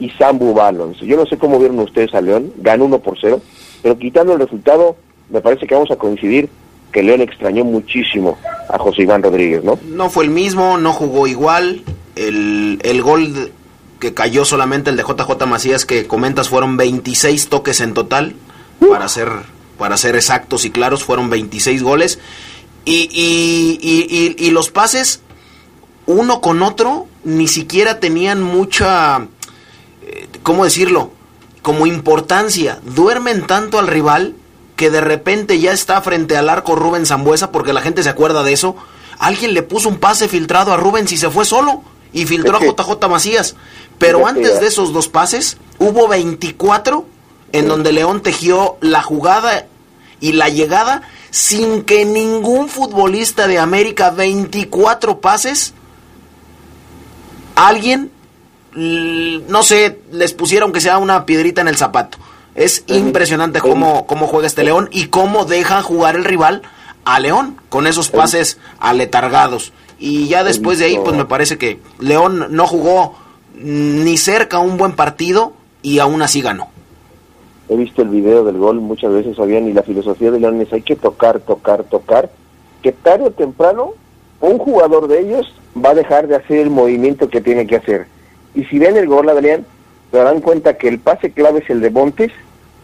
y Sambu va al once. Yo no sé cómo vieron ustedes a León, ganó 1 por 0, pero quitando el resultado, me parece que vamos a coincidir que León extrañó muchísimo a José Iván Rodríguez, ¿no? No fue el mismo, no jugó igual. El, el gol que cayó solamente el de JJ Macías que comentas fueron 26 toques en total, para ser, para ser exactos y claros, fueron 26 goles. Y, y, y, y, los pases, uno con otro, ni siquiera tenían mucha, ¿cómo decirlo? Como importancia. Duermen tanto al rival que de repente ya está frente al arco Rubén Zambuesa, porque la gente se acuerda de eso. Alguien le puso un pase filtrado a Rubén si se fue solo y filtró a JJ Macías. Pero antes de esos dos pases, hubo 24 en donde León tejió la jugada y la llegada sin que ningún futbolista de América, 24 pases, alguien, no sé, les pusiera aunque sea una piedrita en el zapato. Es impresionante cómo, cómo juega este León y cómo deja jugar el rival a León con esos pases aletargados. Y ya después de ahí, pues me parece que León no jugó ni cerca un buen partido y aún así ganó. He visto el video del gol muchas veces, Fabián, y la filosofía de León es hay que tocar, tocar, tocar, que tarde o temprano un jugador de ellos va a dejar de hacer el movimiento que tiene que hacer. Y si ven el gol, Adrián, se darán cuenta que el pase clave es el de Montes,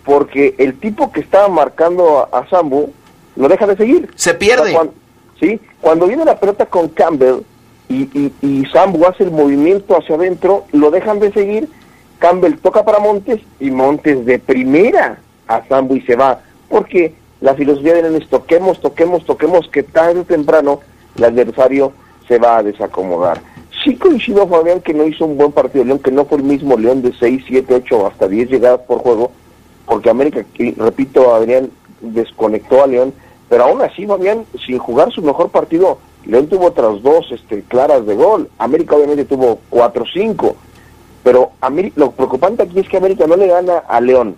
porque el tipo que estaba marcando a, a Sambu lo deja de seguir. Se pierde. Cuando, ¿sí? cuando viene la pelota con Campbell y, y, y Sambu hace el movimiento hacia adentro, lo dejan de seguir, Campbell toca para Montes y Montes de primera a Sambu y se va, porque la filosofía de es toquemos, toquemos, toquemos, que tarde o temprano el adversario se va a desacomodar. Sí coincido, Fabián, que no hizo un buen partido León, que no fue el mismo León de 6, 7, 8 hasta 10 llegadas por juego, porque América, repito, Adrián desconectó a León, pero aún así, Fabián, sin jugar su mejor partido, León tuvo otras dos este, claras de gol. América obviamente tuvo 4-5, pero América, lo preocupante aquí es que América no le gana a León.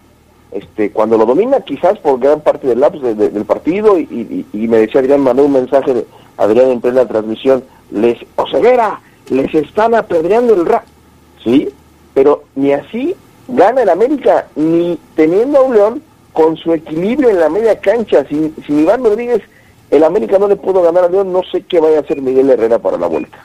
Este, cuando lo domina, quizás por gran parte del lapso de, de, del partido, y, me decía Adrián, mandó un mensaje de Adrián en plena transmisión, les, Oseguera, les están apedreando el rap, ¿sí? Pero ni así gana el América, ni teniendo a un León con su equilibrio en la media cancha, sin, sin Iván Rodríguez, el América no le pudo ganar a León, no sé qué vaya a hacer Miguel Herrera para la vuelta.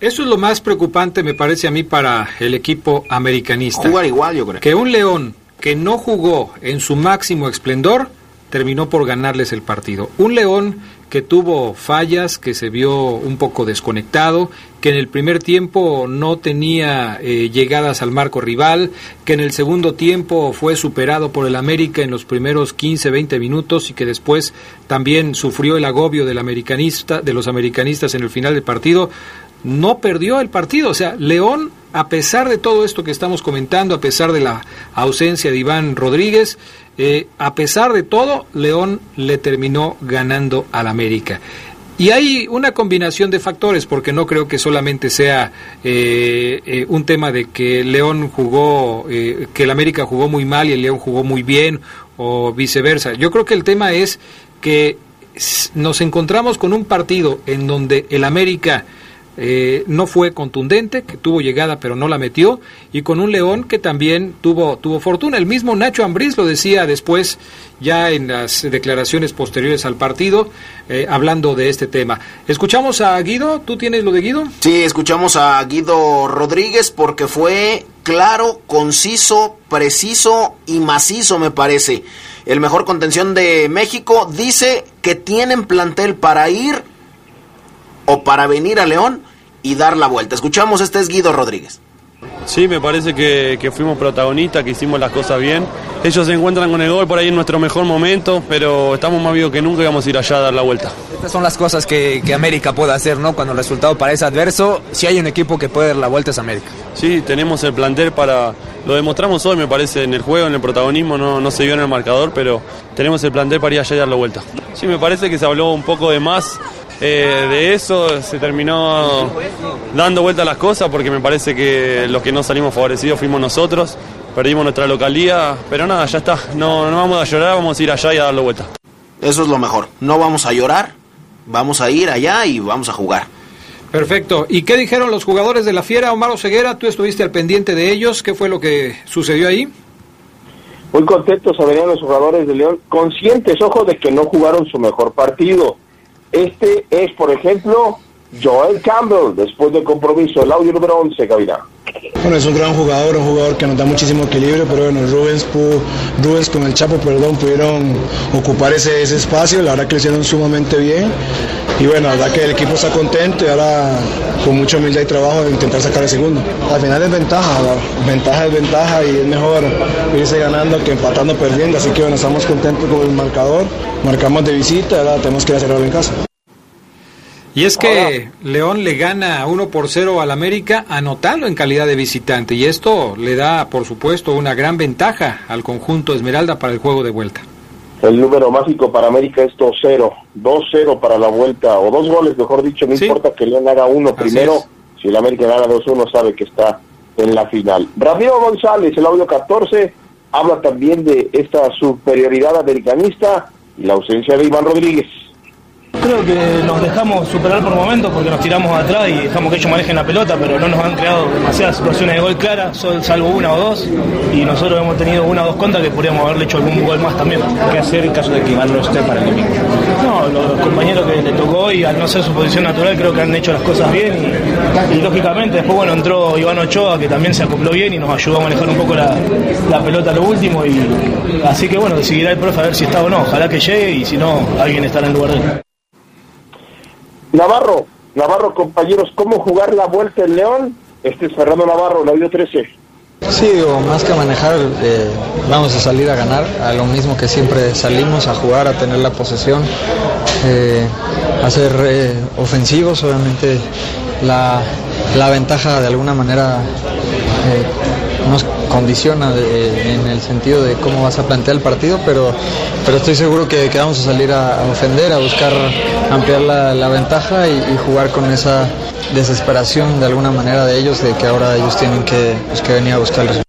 Eso es lo más preocupante, me parece a mí, para el equipo americanista. Jugar igual, yo creo. Que un León que no jugó en su máximo esplendor terminó por ganarles el partido. Un León que tuvo fallas, que se vio un poco desconectado, que en el primer tiempo no tenía eh, llegadas al marco rival, que en el segundo tiempo fue superado por el América en los primeros 15, 20 minutos y que después también sufrió el agobio del americanista, de los americanistas en el final del partido, no perdió el partido. O sea, León, a pesar de todo esto que estamos comentando, a pesar de la ausencia de Iván Rodríguez, eh, a pesar de todo, León le terminó ganando al América. Y hay una combinación de factores, porque no creo que solamente sea eh, eh, un tema de que León jugó, que el América jugó muy mal y el León jugó muy bien, o viceversa. Yo creo que el tema es que nos encontramos con un partido en donde el América eh, no fue contundente, que tuvo llegada pero no la metió, y con un León que también tuvo, tuvo fortuna. El mismo Nacho Ambriz lo decía después, ya en las declaraciones posteriores al partido, eh, hablando de este tema. Escuchamos a Guido, ¿tú tienes lo de Guido? Sí, escuchamos a Guido Rodríguez porque fue claro, conciso, preciso y macizo, me parece. El mejor contención de México dice que tienen plantel para ir o para venir a León y dar la vuelta. Escuchamos, este es Guido Rodríguez. Sí, me parece que, que, fuimos protagonistas, que hicimos las cosas bien. Ellos se encuentran con el gol por ahí en nuestro mejor momento, pero estamos más vivos que nunca y vamos a ir allá a dar la vuelta. Estas son las cosas que, que, América puede hacer, ¿no? Cuando el resultado parece adverso, si hay un equipo que puede dar la vuelta es América. Sí, tenemos el plantel para... Lo demostramos hoy, me parece, en el juego, en el protagonismo, no, no se vio en el marcador, pero tenemos el plantel para ir allá y dar la vuelta. Sí, me parece que se habló un poco de más eh, de eso se terminó dando vuelta a las cosas porque me parece que los que no salimos favorecidos fuimos nosotros, perdimos nuestra localía, pero nada, ya está, no, no vamos a llorar, vamos a ir allá y a darle vuelta. Eso es lo mejor, no vamos a llorar, vamos a ir allá y vamos a jugar. Perfecto. ¿Y qué dijeron los jugadores de la Fiera? Omar Ceguera, tú estuviste al pendiente de ellos, ¿qué fue lo que sucedió ahí? Muy contentos se venían los jugadores de León, conscientes, ojo, de que no jugaron su mejor partido este es, por ejemplo, Joel Campbell, después del compromiso, el audio número 11, Cabina. Bueno, es un gran jugador, un jugador que nos da muchísimo equilibrio, pero bueno, Rubens, Rubens con el Chapo, perdón, pudieron ocupar ese, ese espacio, la verdad que lo hicieron sumamente bien. Y bueno, la verdad que el equipo está contento y ahora con mucha humildad y trabajo de intentar sacar el segundo. Al final es ventaja, ventaja es ventaja y es mejor irse ganando que empatando perdiendo, así que bueno, estamos contentos con el marcador, marcamos de visita, ahora tenemos que ir a hacerlo en casa. Y es que León le gana 1 por 0 al América anotando en calidad de visitante y esto le da, por supuesto, una gran ventaja al conjunto Esmeralda para el juego de vuelta. El número mágico para América es 2-0, 2-0 para la vuelta, o dos goles, mejor dicho, no importa que León haga uno primero, si el América gana 2-1 sabe que está en la final. Ramiro González, el audio 14, habla también de esta superioridad americanista y la ausencia de Iván Rodríguez. Creo que nos dejamos superar por momentos porque nos tiramos atrás y dejamos que ellos manejen la pelota, pero no nos han creado demasiadas situaciones de gol claras, salvo una o dos, y nosotros hemos tenido una o dos contas que podríamos haberle hecho algún gol más también. ¿Qué hacer en caso de que Iván no esté para el domingo? No, los compañeros que le tocó hoy, al no ser su posición natural, creo que han hecho las cosas bien y, lógicamente después bueno entró Iván Ochoa que también se acopló bien y nos ayudó a manejar un poco la, la pelota a lo último y así que bueno, decidirá el profe a ver si está o no, ojalá que llegue y si no, alguien estará en lugar de él. Navarro, Navarro, compañeros, ¿cómo jugar la vuelta en León? Este es Fernando Navarro, la audio 13. Sí, digo, más que manejar, eh, vamos a salir a ganar, a lo mismo que siempre salimos a jugar, a tener la posesión, eh, a ser eh, ofensivos, obviamente la, la, ventaja de alguna manera nos condiciona en el sentido de cómo vas a plantear el partido, pero, pero estoy seguro que, que vamos a salir a, a, ofender, a buscar ampliar la, la ventaja y, y, jugar con esa desesperación de alguna manera de ellos, de que ahora ellos tienen que, pues, que venir a buscar el resultado.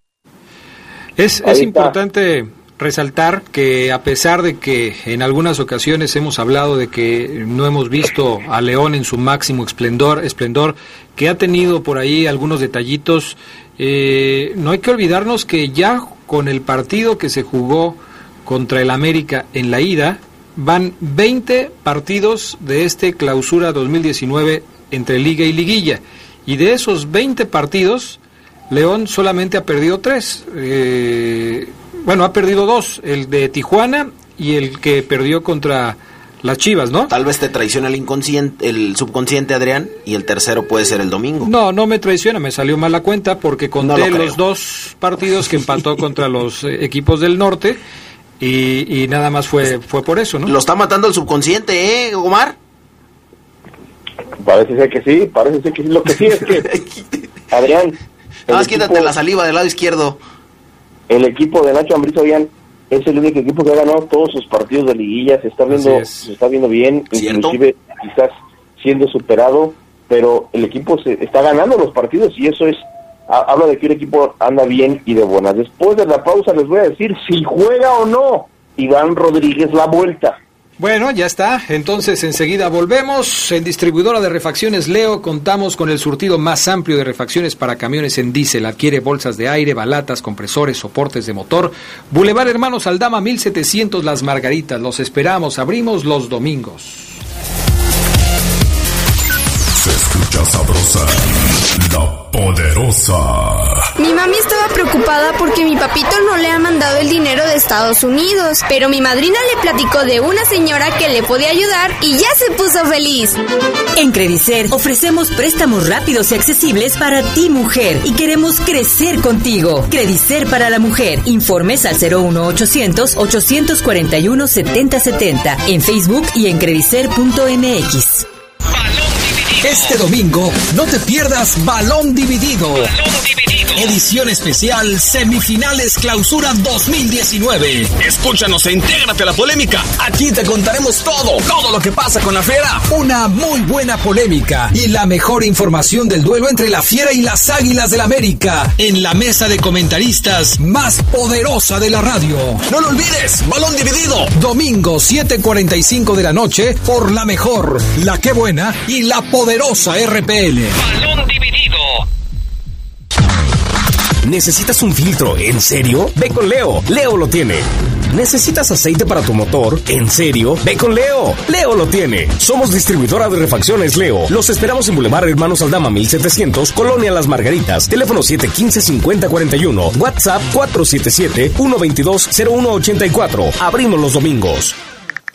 Es, es importante resaltar que a pesar de que en algunas ocasiones hemos hablado de que no hemos visto a León en su máximo esplendor, esplendor que ha tenido por ahí algunos detallitos, eh, no hay que olvidarnos que ya con el partido que se jugó contra el América en la ida, van 20 partidos de este clausura 2019 entre liga y liguilla. Y de esos 20 partidos, León solamente ha perdido tres. Eh, bueno, ha perdido dos, el de Tijuana y el que perdió contra las Chivas, ¿no? Tal vez te traiciona el inconsciente, el subconsciente, Adrián, y el tercero puede ser el domingo. No, no me traiciona, me salió mal la cuenta porque conté los dos partidos que empató contra los eh, equipos del norte y, y, nada más fue, fue por eso, ¿no? Lo está matando el subconsciente, ¿eh, Omar? Parece ser que sí, parece ser que sí. Lo que sí es que, Adrián... Nada más quítate la saliva del lado izquierdo. El equipo de Nacho Ambriz, Adrián, es el único equipo que ha ganado todos sus partidos de liguilla, se está viendo, se está viendo bien, inclusive quizás siendo superado, pero el equipo se está ganando los partidos y eso es habla de que el equipo anda bien y de buenas. Después de la pausa les voy a decir si juega o no Iván Rodríguez la vuelta. Bueno, ya está. Entonces enseguida volvemos. En distribuidora de refacciones Leo contamos con el surtido más amplio de refacciones para camiones en diésel. Adquiere bolsas de aire, balatas, compresores, soportes de motor. Boulevard Hermanos Aldama 1700 Las Margaritas. Los esperamos. Abrimos los domingos. Se escucha sabrosa, poderosa. Mi mami estaba preocupada porque mi papito no le ha mandado el dinero de Estados Unidos, pero mi madrina le platicó de una señora que le podía ayudar y ya se puso feliz. En Credicer ofrecemos préstamos rápidos y accesibles para ti mujer y queremos crecer contigo. Credicer para la mujer. Informes al 01800 841 7070 en Facebook y en credicer.mx. Este domingo no te pierdas Balón Dividido. Edición especial Semifinales Clausura 2019. Escúchanos e intégrate a la polémica. Aquí te contaremos todo, todo lo que pasa con la fiera. Una muy buena polémica y la mejor información del duelo entre la fiera y las águilas del América en la mesa de comentaristas más poderosa de la radio. No lo olvides, Balón Dividido. Domingo 7:45 de la noche por la mejor, la que buena y la poderosa RPL. Balón Dividido. ¿Necesitas un filtro? ¿En serio? Ve con Leo. Leo lo tiene. ¿Necesitas aceite para tu motor? ¿En serio? Ve con Leo. Leo lo tiene. Somos distribuidora de refacciones Leo. Los esperamos en Boulevard Hermanos Aldama 1700, Colonia Las Margaritas. Teléfono 715-5041. WhatsApp 477-122-0184. Abrimos los domingos.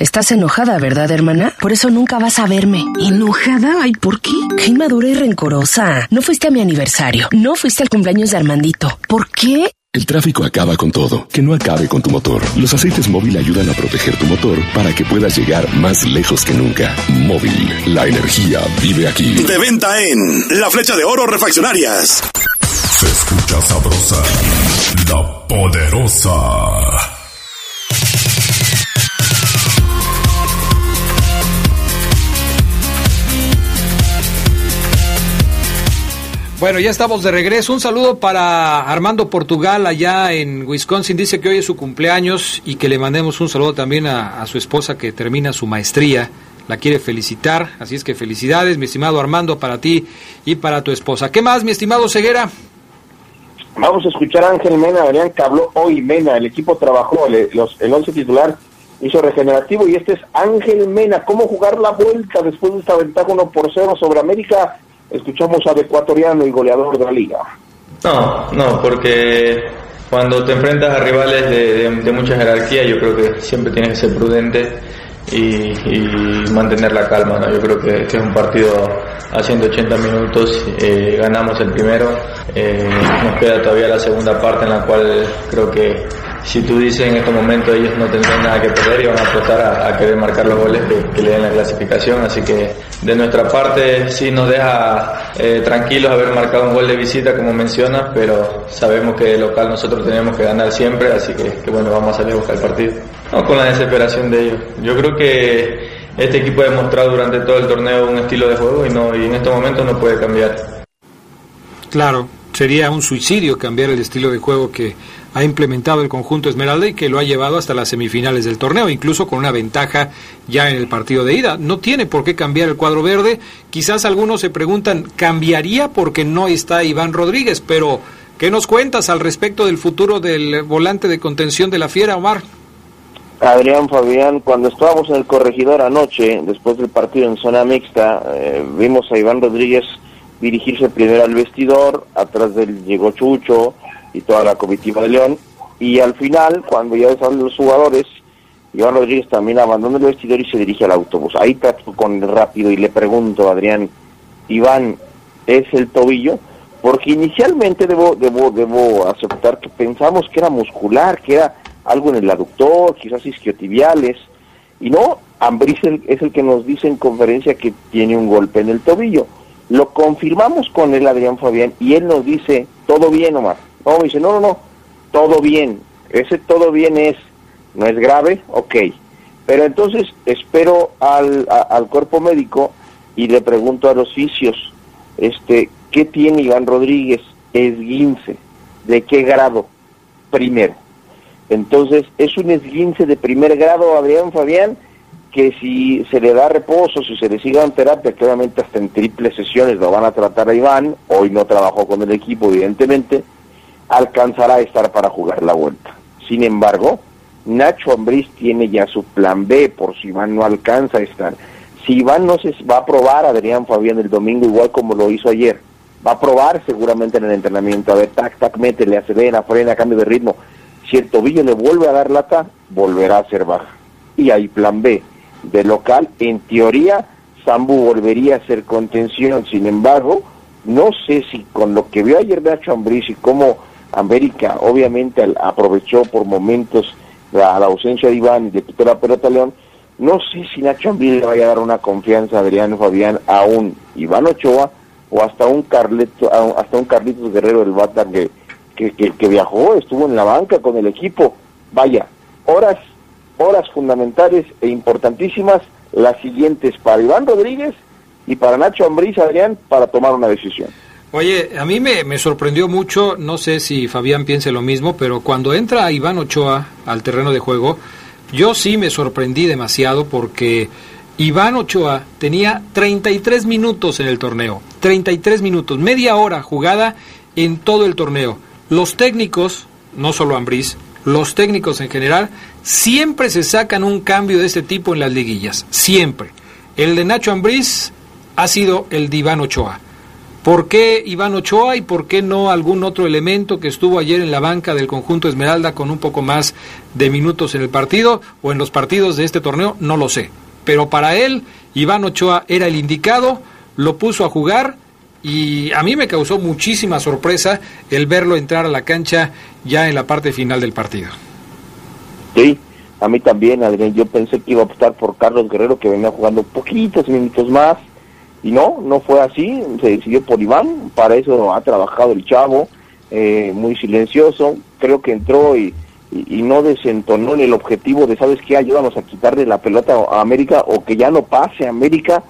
Estás enojada, ¿verdad, hermana? Por eso nunca vas a verme. ¿Enojada? Ay, ¿por qué? Qué inmadura y rencorosa. No fuiste a mi aniversario. No fuiste al cumpleaños de Armandito. ¿Por qué? El tráfico acaba con todo. Que no acabe con tu motor. Los aceites móvil ayudan a proteger tu motor para que puedas llegar más lejos que nunca. Móvil, la energía vive aquí. De venta en La Flecha de Oro Refaccionarias. Se escucha sabrosa, la poderosa. Bueno, ya estamos de regreso. Un saludo para Armando Portugal allá en Wisconsin. Dice que hoy es su cumpleaños y que le mandemos un saludo también a, su esposa que termina su maestría. La quiere felicitar. Así es que felicidades, mi estimado Armando, para ti y para tu esposa. ¿Qué más, mi estimado Ceguera? Vamos a escuchar a Ángel Mena, Adrián, que habló hoy Mena. El equipo trabajó, el, los, el once titular hizo regenerativo y este es Ángel Mena. ¿Cómo jugar la vuelta después de esta ventaja 1 por 0 sobre América? Escuchamos al ecuatoriano y goleador de la liga. No, no, porque cuando te enfrentas a rivales de, de, de mucha jerarquía, yo creo que siempre tienes que ser prudente y, mantener la calma. ¿no? Yo creo que, que, es un partido a 180 minutos, eh, ganamos el primero, eh, nos queda todavía la segunda parte en la cual creo que si tú dices en estos momentos ellos no tendrán nada que perder y van a apostar a, querer marcar los goles que, que, le den la clasificación, así que de nuestra parte sí nos deja eh, tranquilos haber marcado un gol de visita como mencionas, pero sabemos que de local nosotros tenemos que ganar siempre, así que, que bueno, vamos a salir a buscar el partido. No, con la desesperación de ellos. Yo creo que este equipo ha demostrado durante todo el torneo un estilo de juego y, no, y en estos momentos no puede cambiar. Claro, sería un suicidio cambiar el estilo de juego que ha implementado el conjunto Esmeralda y que lo ha llevado hasta las semifinales del torneo, incluso con una ventaja ya en el partido de ida. No tiene por qué cambiar el cuadro verde. Quizás algunos se preguntan, ¿cambiaría porque no está Iván Rodríguez? Pero, ¿qué nos cuentas al respecto del futuro del volante de contención de la Fiera, Omar? Adrián Fabián, cuando estábamos en el corregidor anoche, después del partido en zona mixta, eh, vimos a Iván Rodríguez dirigirse primero al vestidor, atrás de él llegó Chucho y toda la comitiva de León, y al final, cuando ya salen los jugadores, Iván Rodríguez también abandona el vestidor y se dirige al autobús. Ahí trato con rápido y le pregunto a Adrián, Iván, ¿es el tobillo? Porque inicialmente debo, debo, debo aceptar que pensamos que era muscular, que era algo en el aductor, quizás isquiotibiales, y no, Ambris es el que nos dice en conferencia que tiene un golpe en el tobillo. Lo confirmamos con él, Adrián Fabián, y él nos dice, todo bien, Omar. No, me dice, no, no, no, todo bien. Ese todo bien es, no es grave, ok. Pero entonces espero al, al cuerpo médico y le pregunto a los fisios, este, ¿qué tiene Iván Rodríguez? Esguince. ¿De qué grado? Primero. Entonces, es un esguince de primer grado, Adrián Fabián, que si se le da reposo, si se le sigue en terapia, claramente hasta en triples sesiones lo van a tratar a Iván, hoy no trabajó con el equipo, evidentemente, alcanzará a estar para jugar la vuelta. Sin embargo, Nacho Ambriz tiene ya su plan B por si Iván no alcanza a estar. Si Iván no se va a probar a Adrián Fabián el domingo igual como lo hizo ayer, va a probar seguramente en el entrenamiento, a ver, tac, tac, métele, acelera, frena, cambio de ritmo. Si el tobillo le vuelve a dar lata, volverá a ser baja. Y hay plan B. De local, en teoría, Sambu volvería a ser contención. Sin embargo, no sé si con lo que vio ayer Nacho Ambriz y cómo América obviamente aprovechó por momentos la, la ausencia de Iván y de quitó la pelota León, no sé si Nacho Ambriz le vaya a dar una confianza a Adriano Fabián a un Iván Ochoa o hasta un Carleto, hasta un Carlitos Guerrero del Bata que, que, que, viajó, estuvo en la banca con el equipo. Vaya, horas, horas fundamentales e importantísimas las siguientes para Iván Rodríguez y para Nacho Ambriz, Adrián, para tomar una decisión. Oye, a mí me, me, sorprendió mucho, no sé si Fabián piense lo mismo, pero cuando entra Iván Ochoa al terreno de juego, yo sí me sorprendí demasiado porque Iván Ochoa tenía 33 minutos en el torneo, 33 minutos, media hora jugada en todo el torneo. Los técnicos, no solo Ambriz, los técnicos en general, siempre se sacan un cambio de este tipo en las liguillas, siempre. El de Nacho Ambriz ha sido el de Iván Ochoa. ¿Por qué Iván Ochoa y por qué no algún otro elemento que estuvo ayer en la banca del conjunto Esmeralda con un poco más de minutos en el partido o en los partidos de este torneo? No lo sé. Pero para él, Iván Ochoa era el indicado, lo puso a jugar y a mí me causó muchísima sorpresa el verlo entrar a la cancha ya en la parte final del partido. Sí, a mí también, Adrián. Yo pensé que iba a optar por Carlos Guerrero, que venía jugando poquitos minutos más y no, no fue así, se decidió por Iván, para eso ha trabajado el chavo, eh, muy silencioso, creo que entró y, y, no desentonó en el objetivo de, ¿sabes qué? Ayúdanos a quitarle la pelota a América o que ya no pase a América.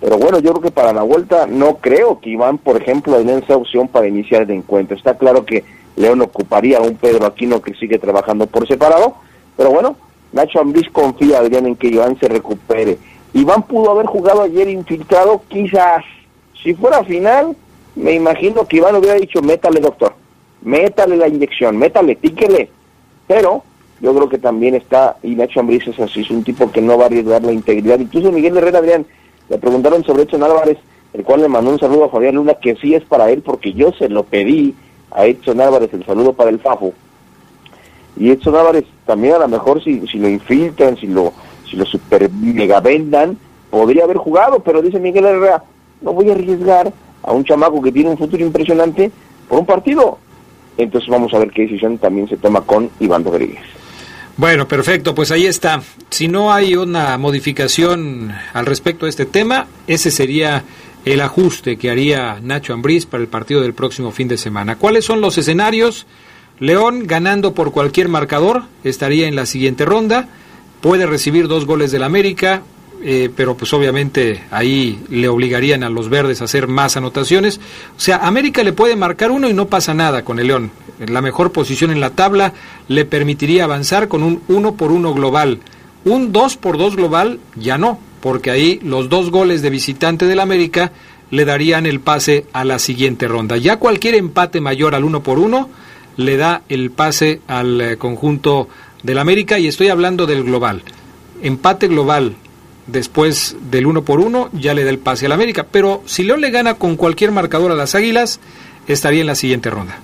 Pero bueno, yo creo que para la vuelta no creo que Iván, por ejemplo, den esa opción para iniciar el encuentro. Está claro que León ocuparía a un Pedro Aquino que sigue trabajando por separado, pero bueno, Nacho Ambriz confía, Adrián, en que Iván se recupere. Iván pudo haber jugado ayer infiltrado, quizás. Si fuera final, me imagino que Iván hubiera dicho, métale doctor, métale la inyección, métale, píquele. Pero yo creo que también está, y Nacho Ambriz es así, es un tipo que no va a arriesgar la integridad. Incluso Miguel Herrera, Adrián, le preguntaron sobre Edson Álvarez, el cual le mandó un saludo a Fabián Luna, que sí es para él, porque yo se lo pedí a Edson Álvarez, el saludo para el Fafo. Y Edson Álvarez también a lo mejor si, si lo infiltran, si lo si lo super mega vendan, podría haber jugado, pero dice Miguel Herrera, no voy a arriesgar a un chamaco que tiene un futuro impresionante por un partido. Entonces vamos a ver qué decisión también se toma con Iván Rodríguez. Bueno, perfecto, pues ahí está. Si no hay una modificación al respecto de este tema, ese sería el ajuste que haría Nacho Ambriz para el partido del próximo fin de semana. ¿Cuáles son los escenarios? León ganando por cualquier marcador estaría en la siguiente ronda puede recibir dos goles del América, eh, pero pues obviamente ahí le obligarían a los verdes a hacer más anotaciones. O sea, América le puede marcar uno y no pasa nada con el León. La mejor posición en la tabla le permitiría avanzar con un uno por uno global. Un dos por dos global ya no, porque ahí los dos goles de visitante del América le darían el pase a la siguiente ronda. Ya cualquier empate mayor al uno por uno le da el pase al eh, conjunto del América y estoy hablando del global. Empate global después del uno por uno ya le da el pase al América, pero si León le gana con cualquier marcador a las Águilas, estaría en la siguiente ronda.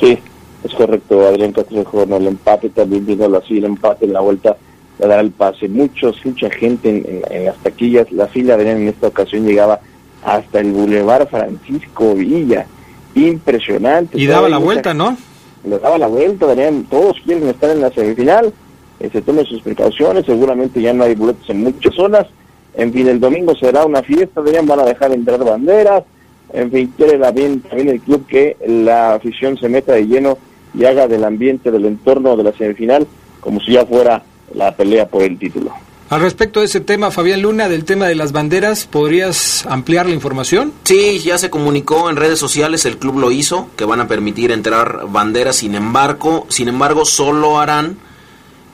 Sí, es correcto, Adrián Castrejo, no el empate también vino así el empate en la vuelta le dará el pase. Muchos, mucha gente en, en las taquillas, la fila Adrián en esta ocasión llegaba hasta el Boulevard Francisco Villa. Impresionante. Y daba la vuelta, ¿no? Le daba la vuelta, Adrián. Todos quieren estar en la semifinal. Eh, se tomen sus precauciones. Seguramente ya no hay boletos en muchas zonas. En fin, el domingo será una fiesta. Adrián, van a dejar entrar banderas. En fin, quiere también, también el club que la afición se meta de lleno y haga del ambiente, del entorno de la semifinal, como si ya fuera la pelea por el título. Al respecto de ese tema, Fabián Luna, del tema de las banderas, ¿podrías ampliar la información? Sí, ya se comunicó en redes sociales, el club lo hizo, que van a permitir entrar banderas, sin embargo, sin embargo, solo harán,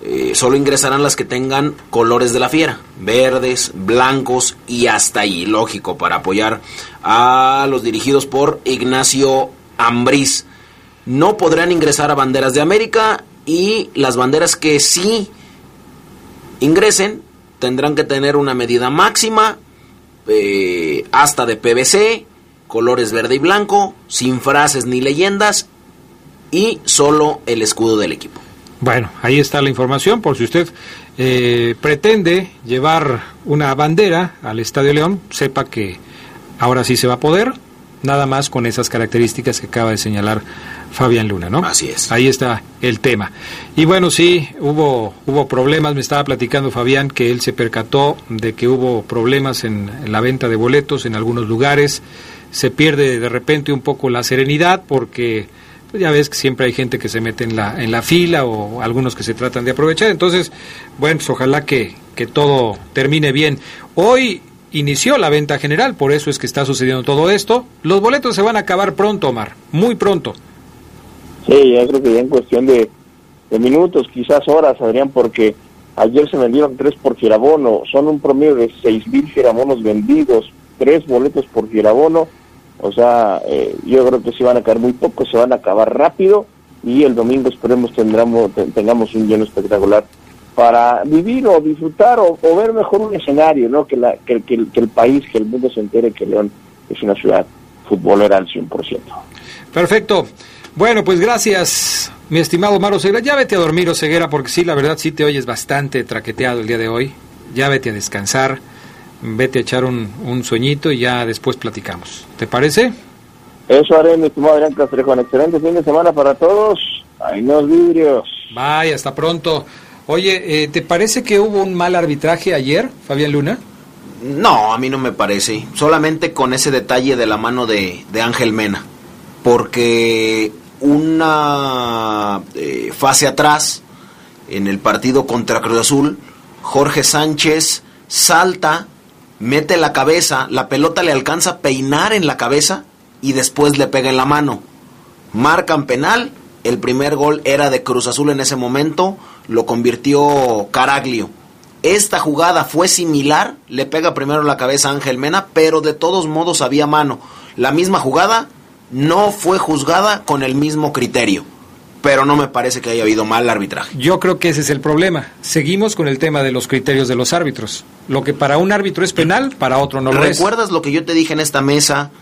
eh, solo ingresarán las que tengan colores de la fiera, verdes, blancos y hasta ahí, lógico, para apoyar a los dirigidos por Ignacio Ambriz. No podrán ingresar a banderas de América y las banderas que sí ingresen tendrán que tener una medida máxima, eh, hasta de PVC, colores verde y blanco, sin frases ni leyendas y solo el escudo del equipo. Bueno, ahí está la información por si usted eh, pretende llevar una bandera al Estadio León, sepa que ahora sí se va a poder, nada más con esas características que acaba de señalar Fabián Luna, ¿no? Así es. Ahí está el tema. Y bueno, sí, hubo, hubo problemas, me estaba platicando Fabián que él se percató de que hubo problemas en, en la venta de boletos en algunos lugares, se pierde de repente un poco la serenidad porque pues ya ves que siempre hay gente que se mete en la, en la fila o algunos que se tratan de aprovechar, entonces, bueno, pues ojalá que, que todo termine bien. Hoy inició la venta general, por eso es que está sucediendo todo esto. Los boletos se van a acabar pronto, Omar, muy pronto. Sí, yo creo que ya en cuestión de, minutos, quizás horas, Adrián, porque ayer se vendieron tres por girabono, son un promedio de seis mil girabonos vendidos, tres boletos por girabono, o sea, eh, yo creo que se van a caer muy poco, se van a acabar rápido y el domingo esperemos tendremos, tengamos un lleno espectacular para vivir o disfrutar o, ver mejor un escenario, ¿no? Que, la, que el país, que el mundo se entere que León es una ciudad futbolera al 100%. Perfecto. Bueno, pues gracias, mi estimado Maro Ceguera. Ya vete a dormir, Oseguera, porque sí, la verdad sí te oyes bastante traqueteado el día de hoy. Ya vete a descansar, vete a echar un, un sueñito y ya después platicamos. ¿Te parece? Eso haré, mi estimado Adrián Castrejo. Un excelente fin de semana para todos. Ahí nos vidrios. Vaya, hasta pronto. Oye, eh, ¿te parece que hubo un mal arbitraje ayer, Fabián Luna? No, a mí no me parece. Solamente con ese detalle de la mano de, de Ángel Mena. Porque una eh, fase atrás, en el partido contra Cruz Azul, Jorge Sánchez salta, mete la cabeza, la pelota le alcanza a peinar en la cabeza y después le pega en la mano. Marcan penal, el primer gol era de Cruz Azul en ese momento, lo convirtió Caraglio. Esta jugada fue similar, le pega primero la cabeza a Ángel Mena, pero de todos modos había mano. La misma jugada no fue juzgada con el mismo criterio, pero no me parece que haya habido mal arbitraje. Yo creo que ese es el problema. Seguimos con el tema de los criterios de los árbitros. Lo que para un árbitro es penal, para otro no lo es. ¿Recuerdas lo que yo te dije en esta mesa?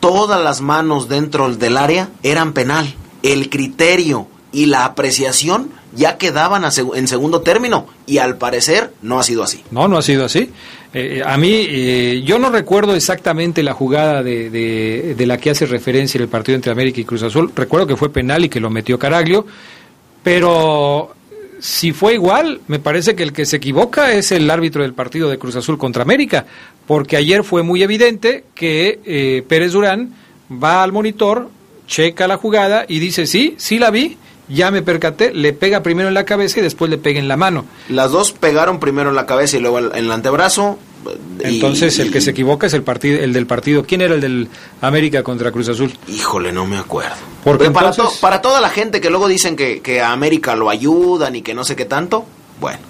Todas las manos dentro del área eran penal. El criterio y la apreciación ya quedaban en segundo término y al parecer no ha sido así. No, no ha sido así. Eh, a mí, eh, yo no recuerdo exactamente la jugada de, la que hace referencia en el partido entre América y Cruz Azul. Recuerdo que fue penal y que lo metió Caraglio, pero si fue igual, me parece que el que se equivoca es el árbitro del partido de Cruz Azul contra América, porque ayer fue muy evidente que eh, Pérez Durán va al monitor, checa la jugada y dice, sí, sí la vi, ya me percaté, le pega primero en la cabeza y después le pega en la mano. Las dos pegaron primero en la cabeza y luego en el antebrazo. Entonces y, el que se equivoca es el partido, el del partido. ¿Quién era el del América contra Cruz Azul? Híjole, no me acuerdo. Porque para, entonces... to, para toda la gente que luego dicen que, que a América lo ayudan y que no sé qué tanto, bueno.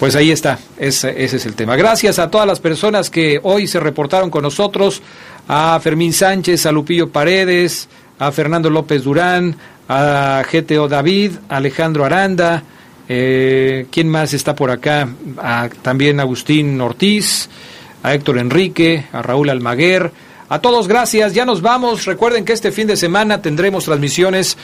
Pues ahí está, ese, ese, es el tema. Gracias a todas las personas que hoy se reportaron con nosotros, a Fermín Sánchez, a Lupillo Paredes, a Fernando López Durán, a GTO David, Alejandro Aranda, eh, ¿quién más está por acá? A, también Agustín Ortiz, a Héctor Enrique, a Raúl Almaguer. A todos gracias, ya nos vamos. Recuerden que este fin de semana tendremos transmisiones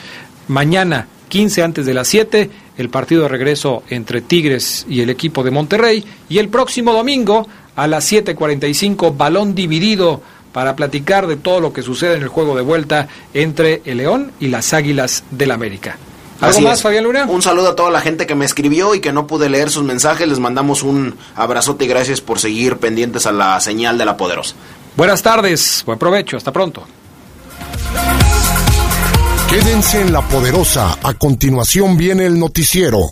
mañana, 15 antes de las 7, el partido de regreso entre Tigres y el equipo de Monterrey. Y el próximo domingo a las 7:45, balón dividido para platicar de todo lo que sucede en el juego de vuelta entre el León y las Águilas del América. ¿Algo Así más, es. Fabián Luna? Un saludo a toda la gente que me escribió y que no pude leer sus mensajes. Les mandamos un abrazote y gracias por seguir pendientes a la señal de la poderosa. Buenas tardes, buen provecho, hasta pronto. Quédense en la poderosa. A continuación viene el noticiero.